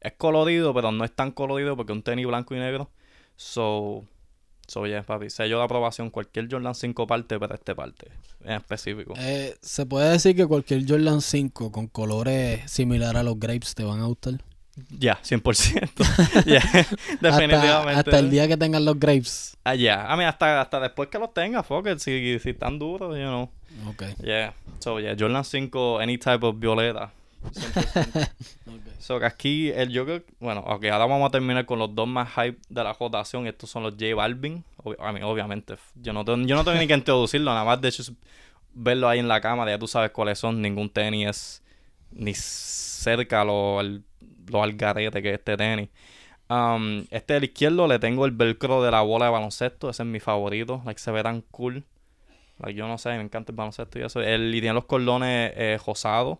es colorido, pero no es tan colorido porque es un tenis blanco y negro. So, so yeah, papi, sello de aprobación cualquier Jordan 5 parte, pero este parte en específico. Eh, ¿Se puede decir que cualquier Jordan 5 con colores similares a los grapes te van a gustar? Ya, 100%. Ya, definitivamente. Hasta, hasta el día que tengan los grapes. Ah, ya. A mí hasta, hasta después que los tenga, fuck it, si, si están duros, you know. Ok. Yeah. So, yeah, Jordan 5, any type of violeta. 100%. So, que aquí, el yo creo Bueno, ok, ahora vamos a terminar con los dos más hype de la rotación. Estos son los J Balvin. Obvi- a mí, obviamente, yo no, tengo, yo no tengo ni que introducirlo, nada más de hecho verlo ahí en la cámara, ya tú sabes cuáles son. Ningún tenis es ni cerca lo, al- lo algarete que es este tenis. Um, este del izquierdo le tengo el velcro de la bola de baloncesto. Ese es mi favorito. Like, se ve tan cool. Yo no sé, me encanta el baloncesto y eso. El, y tiene los cordones eh, rosados.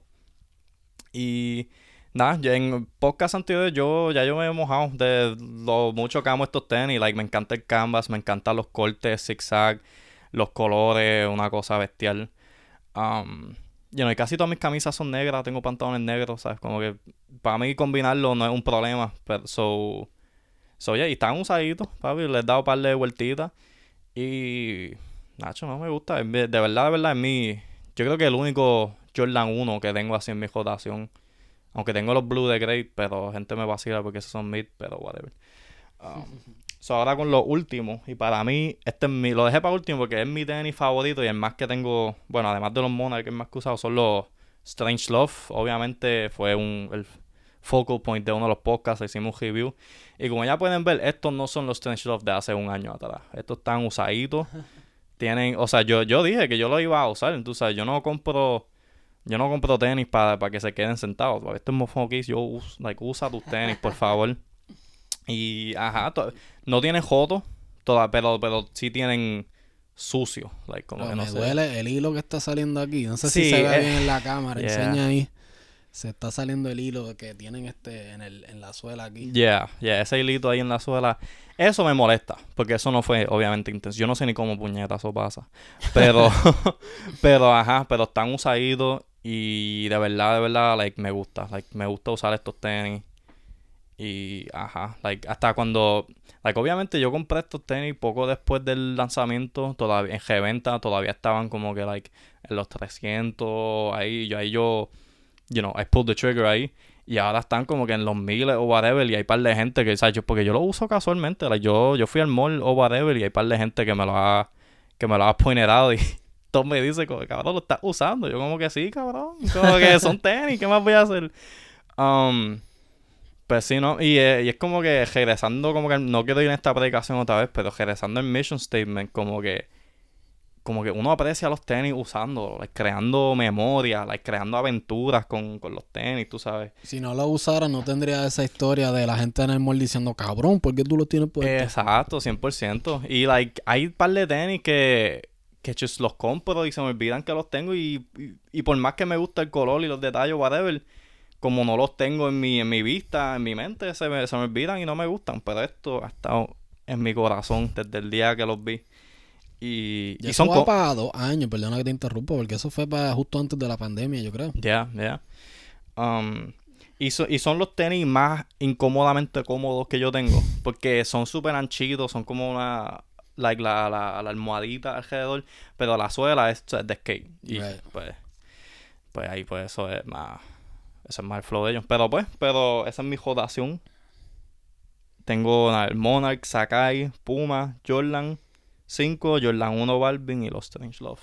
Y nada, en podcast anteriores yo ya yo me he mojado de lo mucho que amo estos tenis. Like, me encanta el canvas, me encantan los cortes, zigzag, los colores, una cosa bestial. Um, you y casi todas mis camisas son negras, tengo pantalones negros, ¿sabes? Como que para mí combinarlo no es un problema. Pero, so, so yeah, y están usaditos, papi. Les he dado un par de vueltitas. Y. Nacho, no me gusta. De verdad, de verdad, es mi. Yo creo que el único Jordan 1 que tengo así en mi rotación. Aunque tengo los Blue de Great, pero gente me vacila porque esos son mid, pero whatever. Um, so ahora con lo último, y para mí, este es mi, lo dejé para último porque es mi tenis favorito y el más que tengo, bueno, además de los Monarch, que es más que usado, son los Strange Love. Obviamente fue un, el focal point de uno de los podcasts, hicimos un review. Y como ya pueden ver, estos no son los Strange Love de hace un año atrás. Estos están usaditos. Tienen, o sea, yo, yo dije que yo lo iba a usar, entonces yo no compro yo no compro tenis para, para que se queden sentados. Porque Esto es mofokis, yo uso, like, usa tus tenis, por favor. Y ajá, no tienen joto, toda, pero, pero sí tienen sucio. Like, como que no me sé. duele el hilo que está saliendo aquí. No sé Sí, si se ve eh, bien en la cámara. yeah. Enseña ahí. Se está saliendo el hilo que tienen este en, el, en la suela aquí. Yeah, yeah, ese hilito ahí en la suela. Eso me molesta, porque eso no fue obviamente intenso. Yo no sé ni cómo puñeta eso pasa. Pero, pero, ajá, pero están usaditos y de verdad, de verdad, like, me gusta. Like, me gusta usar estos tenis. Y, ajá, like, hasta cuando, like, obviamente yo compré estos tenis poco después del lanzamiento, todavía, en reventa, todavía estaban como que, like, en los 300, ahí, yo, ahí yo, you know, I pulled the trigger ahí. Y ahora están como que en los miles o whatever. Y hay par de gente que, ¿sabes? Yo- porque yo lo uso casualmente. like, yo, yo fui al mall o whatever. Y hay par de gente que me lo ha, que me lo ha pointerado. Y todos me dicen, como, cabrón, lo estás usando. Yo, como que sí, cabrón. Como que son tenis. ¿Qué más voy a hacer? Um, pues sí, ¿no? Y, eh, y es como que regresando, como que no quiero ir en esta predicación otra vez, pero regresando al mission statement, como que como que uno aprecia los tenis usando, like, creando memoria, like, creando aventuras con, con los tenis, tú sabes. Si no lo usara, no tendría esa historia de la gente en el mall diciendo, cabrón, ¿por qué tú lo tienes puesto? Exacto, 100%. Y like, hay un par de tenis que, que los compro y se me olvidan que los tengo y, y, y por más que me gusta el color y los detalles, whatever, como no los tengo en mi, en mi vista, en mi mente, se me, se me olvidan y no me gustan. Pero esto ha estado en mi corazón desde el día que los vi. Y, Y y eso son... co- para dos años, perdona que te interrumpa, porque eso fue para justo antes de la pandemia, yo creo. Ya, ya. Um, y, so- y son los tenis más incómodamente cómodos que yo tengo. Porque son súper anchitos, son como una. Like la, la, la almohadita alrededor. Pero la suela es, es de skate. Y Right. pues. Pues ahí, pues eso es más. Eso es más el flow de ellos. Pero pues, pero esa es mi jodación. Tengo el Monarch, Sakai, Puma, Jordan 5, Jordan 1 Balvin y los Strange Love.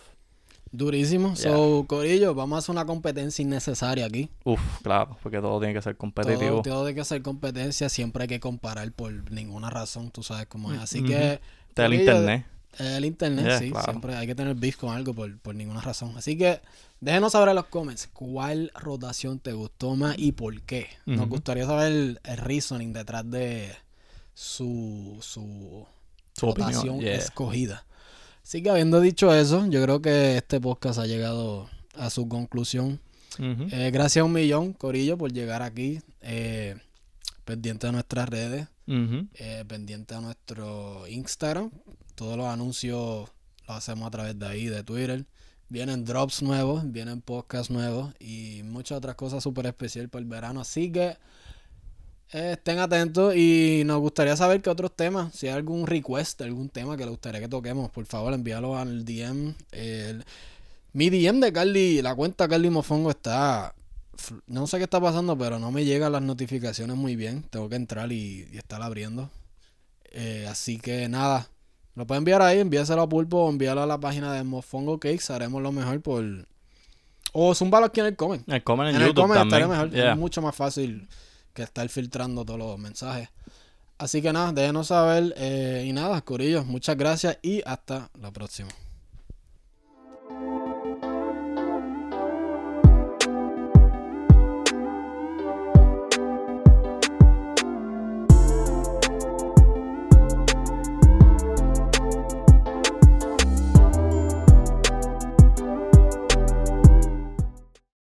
Durísimo. So, Corillo, vamos a hacer una competencia innecesaria aquí. Uf, claro, porque todo tiene que ser competitivo. Todo, todo tiene que ser competencia, siempre hay que comparar por ninguna razón, tú sabes cómo es. Así que... Del Corillo, internet. El internet, Yeah, sí, claro. siempre hay que tener beef con algo por, por ninguna razón. Así que déjenos saber en los comments cuál rotación te gustó más y por qué. Nos gustaría saber el, el reasoning detrás de su, su Su rotación yeah. escogida. Así que habiendo dicho eso, yo creo que este podcast ha llegado a su conclusión. Eh, gracias a un millón, Corillo, por llegar aquí. Eh, pendiente de nuestras redes, eh, pendiente a nuestro Instagram. Todos los anuncios los hacemos a través de ahí, de Twitter. Vienen drops nuevos, vienen podcasts nuevos y muchas otras cosas súper especiales para el verano. Así que eh, estén atentos y nos gustaría saber qué otros temas, si hay algún request, algún tema que les gustaría que toquemos, por favor envíalo al DM. El- mi DM de Carly, la cuenta Carly Mofongo está... No sé qué está pasando, pero no me llegan las notificaciones muy bien. Tengo que entrar y, y estar abriendo. Eh, así que nada, lo pueden enviar ahí, envíaselo a Pulpo o envíalo a la página de Mofongo Cakes. Haremos lo mejor por... O zúmbalo aquí en el comment. El comment en, En el YouTube también. estaría mejor. Yeah. Es mucho más fácil que estar filtrando todos los mensajes. Así que nada, déjenos saber. eh, y nada, Corillo, muchas gracias y hasta la próxima.